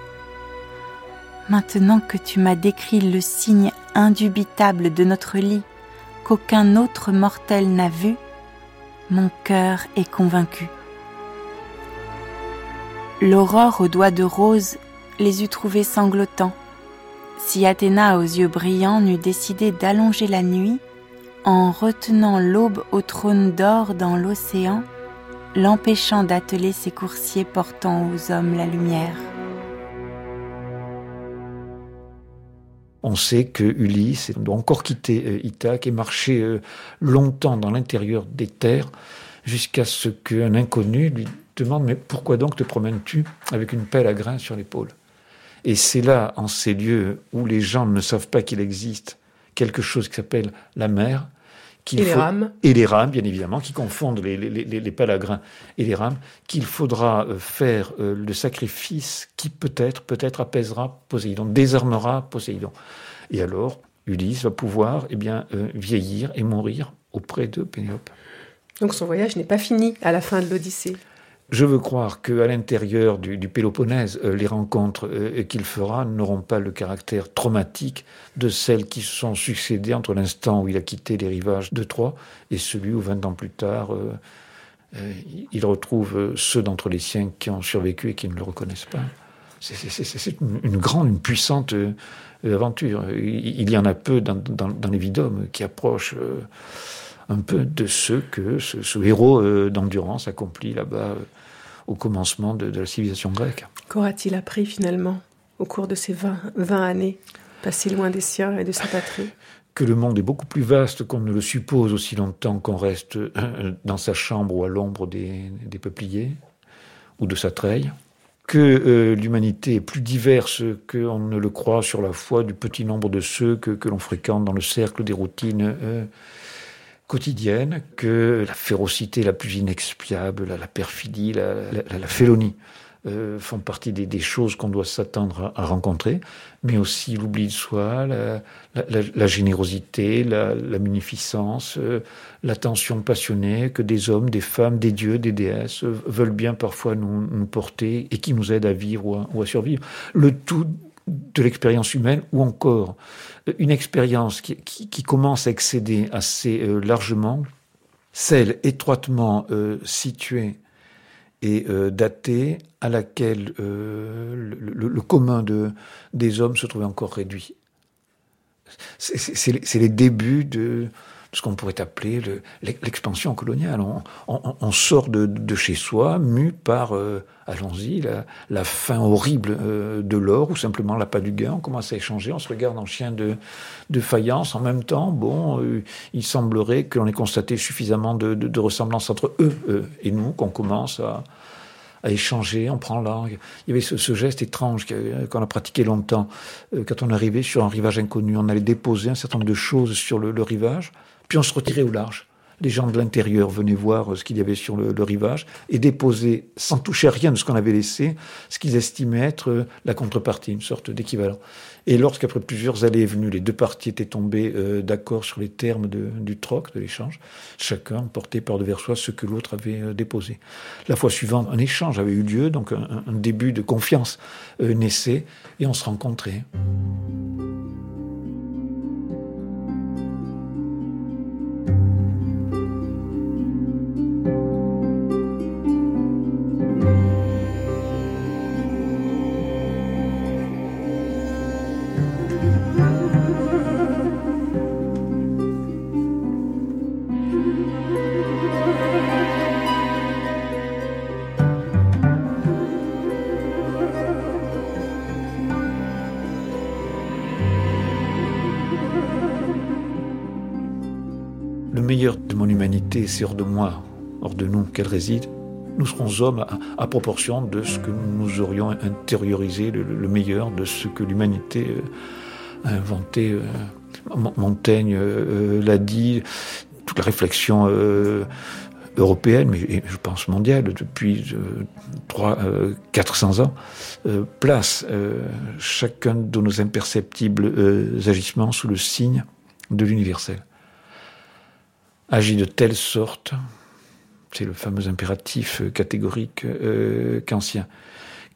Maintenant que tu m'as décrit le signe indubitable de notre lit, qu'aucun autre mortel n'a vu, mon cœur est convaincu. L'aurore aux doigts de rose les eût trouvés sanglotants. Si Athéna aux yeux brillants n'eût décidé d'allonger la nuit, en retenant l'aube au trône d'or dans l'océan, l'empêchant d'atteler ses coursiers portant aux hommes la lumière. On sait que Ulysse doit encore quitter euh, Ithaque et marcher euh, longtemps dans l'intérieur des terres jusqu'à ce qu'un inconnu lui demande Mais pourquoi donc te promènes-tu avec une pelle à grains sur l'épaule? Et c'est là, en ces lieux où les gens ne savent pas qu'il existe quelque chose qui s'appelle la mer, et les rames. Et les rames, bien évidemment, qui confondent les, les, les, palagrins et les rames, qu'il faudra euh, faire euh, le sacrifice qui peut-être, peut-être apaisera Poséidon, désarmera Poséidon. Et alors, Ulysse va pouvoir eh bien, euh, vieillir et mourir auprès de Pénélope. Donc son voyage n'est pas fini à la fin de l'Odyssée. Je veux croire qu'à l'intérieur du, Péloponnèse, euh, les rencontres euh, qu'il fera n'auront pas le caractère traumatique de celles qui se sont succédées entre l'instant où il a quitté les rivages de Troie et celui où, vingt ans plus tard, euh, il retrouve ceux d'entre les siens qui ont survécu et qui ne le reconnaissent pas. C'est une, grande, une puissante aventure. Il y en a peu dans, les vidomes qui approchent un peu de ce que ce, héros d'endurance accomplit là-bas au commencement de, la civilisation grecque. Qu'aura-t-il appris finalement au cours de ces 20, 20 années passées loin des siens et de sa patrie que le monde est beaucoup plus vaste qu'on ne le suppose aussi longtemps qu'on reste euh, dans sa chambre ou à l'ombre des, peupliers ou de sa treille, que euh, l'humanité est plus diverse qu'on ne le croit sur la foi du petit nombre de ceux que, l'on fréquente dans le cercle des routines euh, quotidienne que la férocité la plus inexpiable, la, perfidie, la, félonie euh, font partie des, choses qu'on doit s'attendre à, rencontrer, mais aussi l'oubli de soi, la, générosité, la, munificence, euh, l'attention passionnée que des hommes, des femmes, des dieux, des déesses veulent bien parfois nous, porter et qui nous aident à vivre ou à survivre. Le tout de l'expérience humaine ou encore une expérience qui, commence à excéder assez euh, largement celle étroitement euh, située et euh, datée à laquelle le, commun de, des hommes se trouvait encore réduit. C'est les débuts de, ce qu'on pourrait appeler l'expansion coloniale. On, sort de, chez soi, mu par, euh, allons-y, la, fin horrible euh, de l'or, ou simplement la pas du gain. On commence à échanger, on se regarde en chien de, faïence. En même temps, bon, euh, il semblerait que l'on ait constaté suffisamment de, de ressemblance entre eux, et nous, qu'on commence à, échanger, on prend langue. Il y avait ce, geste étrange qu'on a pratiqué longtemps. quand on arrivait sur un rivage inconnu, on allait déposer un certain nombre de choses sur le rivage puis on se retirait au large. Les gens de l'intérieur venaient voir ce qu'il y avait sur le, rivage et déposaient, sans toucher à rien de ce qu'on avait laissé, ce qu'ils estimaient être la contrepartie, une sorte d'équivalent. Et lorsqu'après plusieurs allées et venues, les deux parties étaient tombées euh, d'accord sur les termes du troc, de l'échange, chacun portait par-devers soi ce que l'autre avait euh, déposé. La fois suivante, un échange avait eu lieu, donc un, début de confiance euh, naissait, et on se rencontrait. Meilleur de mon humanité, c'est hors de moi, hors de nous qu'elle réside, nous serons hommes à, proportion de ce que nous aurions intériorisé, le, meilleur de ce que l'humanité euh, a inventé. Euh, Montaigne euh, l'a dit, toute la réflexion européenne, mais je pense mondiale, depuis 3, 400 ans, place chacun de nos imperceptibles agissements sous le signe de l'universel. Agit de telle sorte c'est le fameux impératif euh, catégorique euh,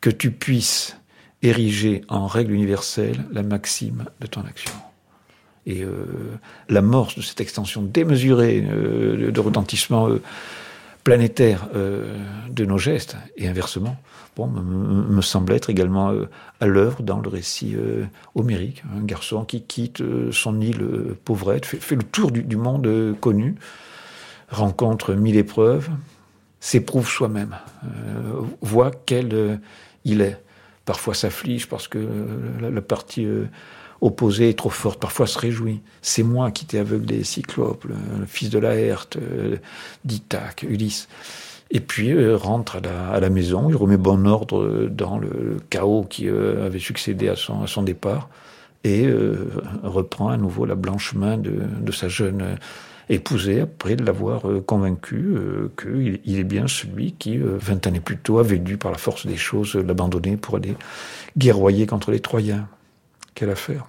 que tu puisses ériger en règle universelle la maxime de ton action. Et euh, l'amorce de cette extension démesurée de retentissement planétaire de nos gestes, et inversement, bon, me, semble être également à l'œuvre dans le récit homérique. Un garçon qui quitte son île pauvrette, fait, le tour du monde connu, rencontre mille épreuves, s'éprouve soi-même, euh, voit quel euh, il est. Parfois s'afflige parce que euh, la, partie opposée est trop forte, parfois se réjouit. C'est moi qui t'ai aveuglé, Cyclope, le, fils de Laerte, d'Ithaque, Ulysse. Et puis rentre à la, maison, il remet bon ordre dans le, chaos qui avait succédé à son, départ, et reprend à nouveau la blanche main de, sa jeune épousé après l'avoir euh, convaincu euh, qu'il est bien celui qui, euh, vingt années plus tôt, avait dû, par la force des choses, l'abandonner pour aller guerroyer contre les Troyens. Quelle affaire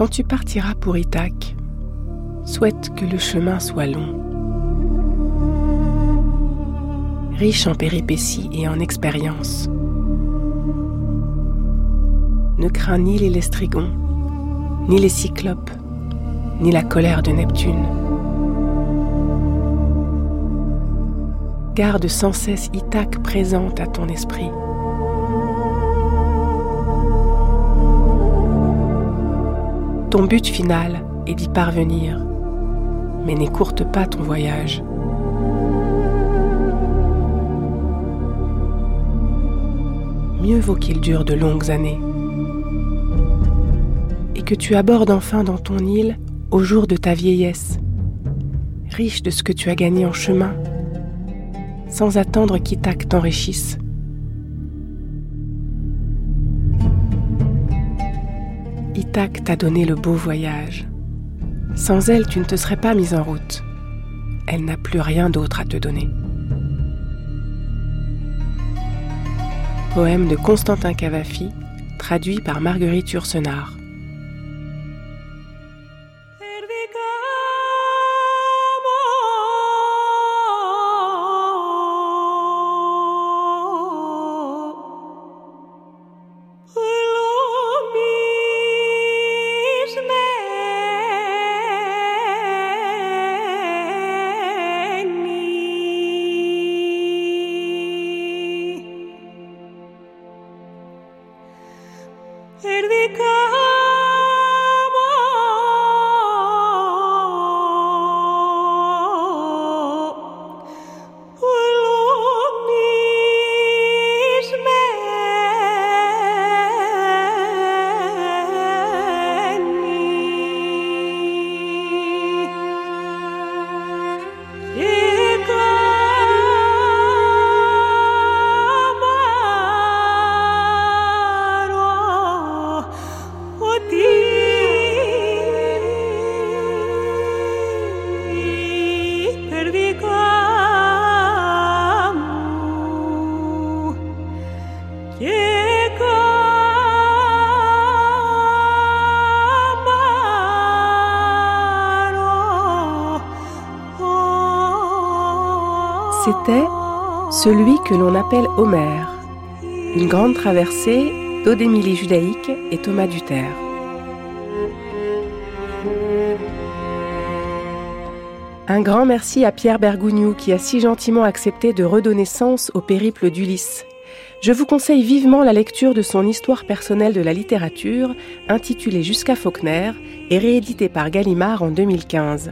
Quand tu partiras pour Ithaque, souhaite que le chemin soit long, riche en péripéties et en expériences. Ne crains ni les lestrigons, ni les cyclopes, ni la colère de Neptune. Garde sans cesse Ithaque présente à ton esprit. Ton but final est d'y parvenir, mais n'écourte pas ton voyage. Mieux vaut qu'il dure de longues années et que tu abordes enfin dans ton île au jour de ta vieillesse, riche de ce que tu as gagné en chemin, sans attendre qu'Ithaque t'enrichisse. Ithaque t'a donné le beau voyage. Sans elle, tu ne te serais pas mise en route. Elle n'a plus rien d'autre à te donner. Poème de Constantin Cavafi, traduit par Marguerite Ursenard. Celui que l'on appelle Homère, une grande traversée d'Odémilie judaïque et Thomas Duterre. Un grand merci à Pierre Bergougnou qui a si gentiment accepté de redonner sens au périple d'Ulysse. Je vous conseille vivement la lecture de son Histoire personnelle de la littérature, intitulée Jusqu'à Faulkner et rééditée par Gallimard en 2015.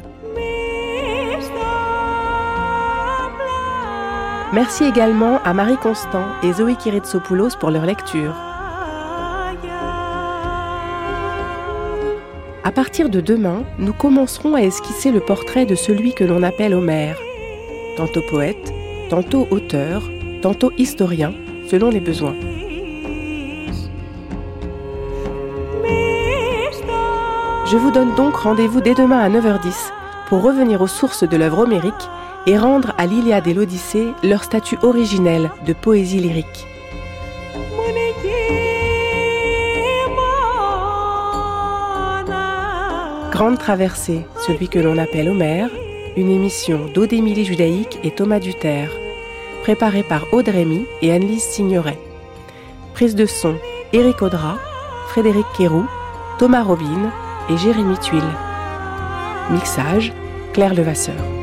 Merci également à Marie Constant et Zoé Kiritsopoulos pour leur lecture. À partir de demain, nous commencerons à esquisser le portrait de celui que l'on appelle Homère. Tantôt poète, tantôt auteur, tantôt historien, selon les besoins. Je vous donne donc rendez-vous dès demain à 9h10 pour revenir aux sources de l'œuvre homérique et rendre à l'Iliade et l'Odyssée leur statut originel de poésie lyrique. Grande traversée, celui que l'on appelle Homère, une émission d'Odémilie Judaïque et Thomas Duterre, préparée par Aude Rémy et Annelise Signoret. Prise de son, Éric Audra, Frédéric Quéroux, Thomas Robin et Jérémy Tuile. Mixage, Claire Levasseur.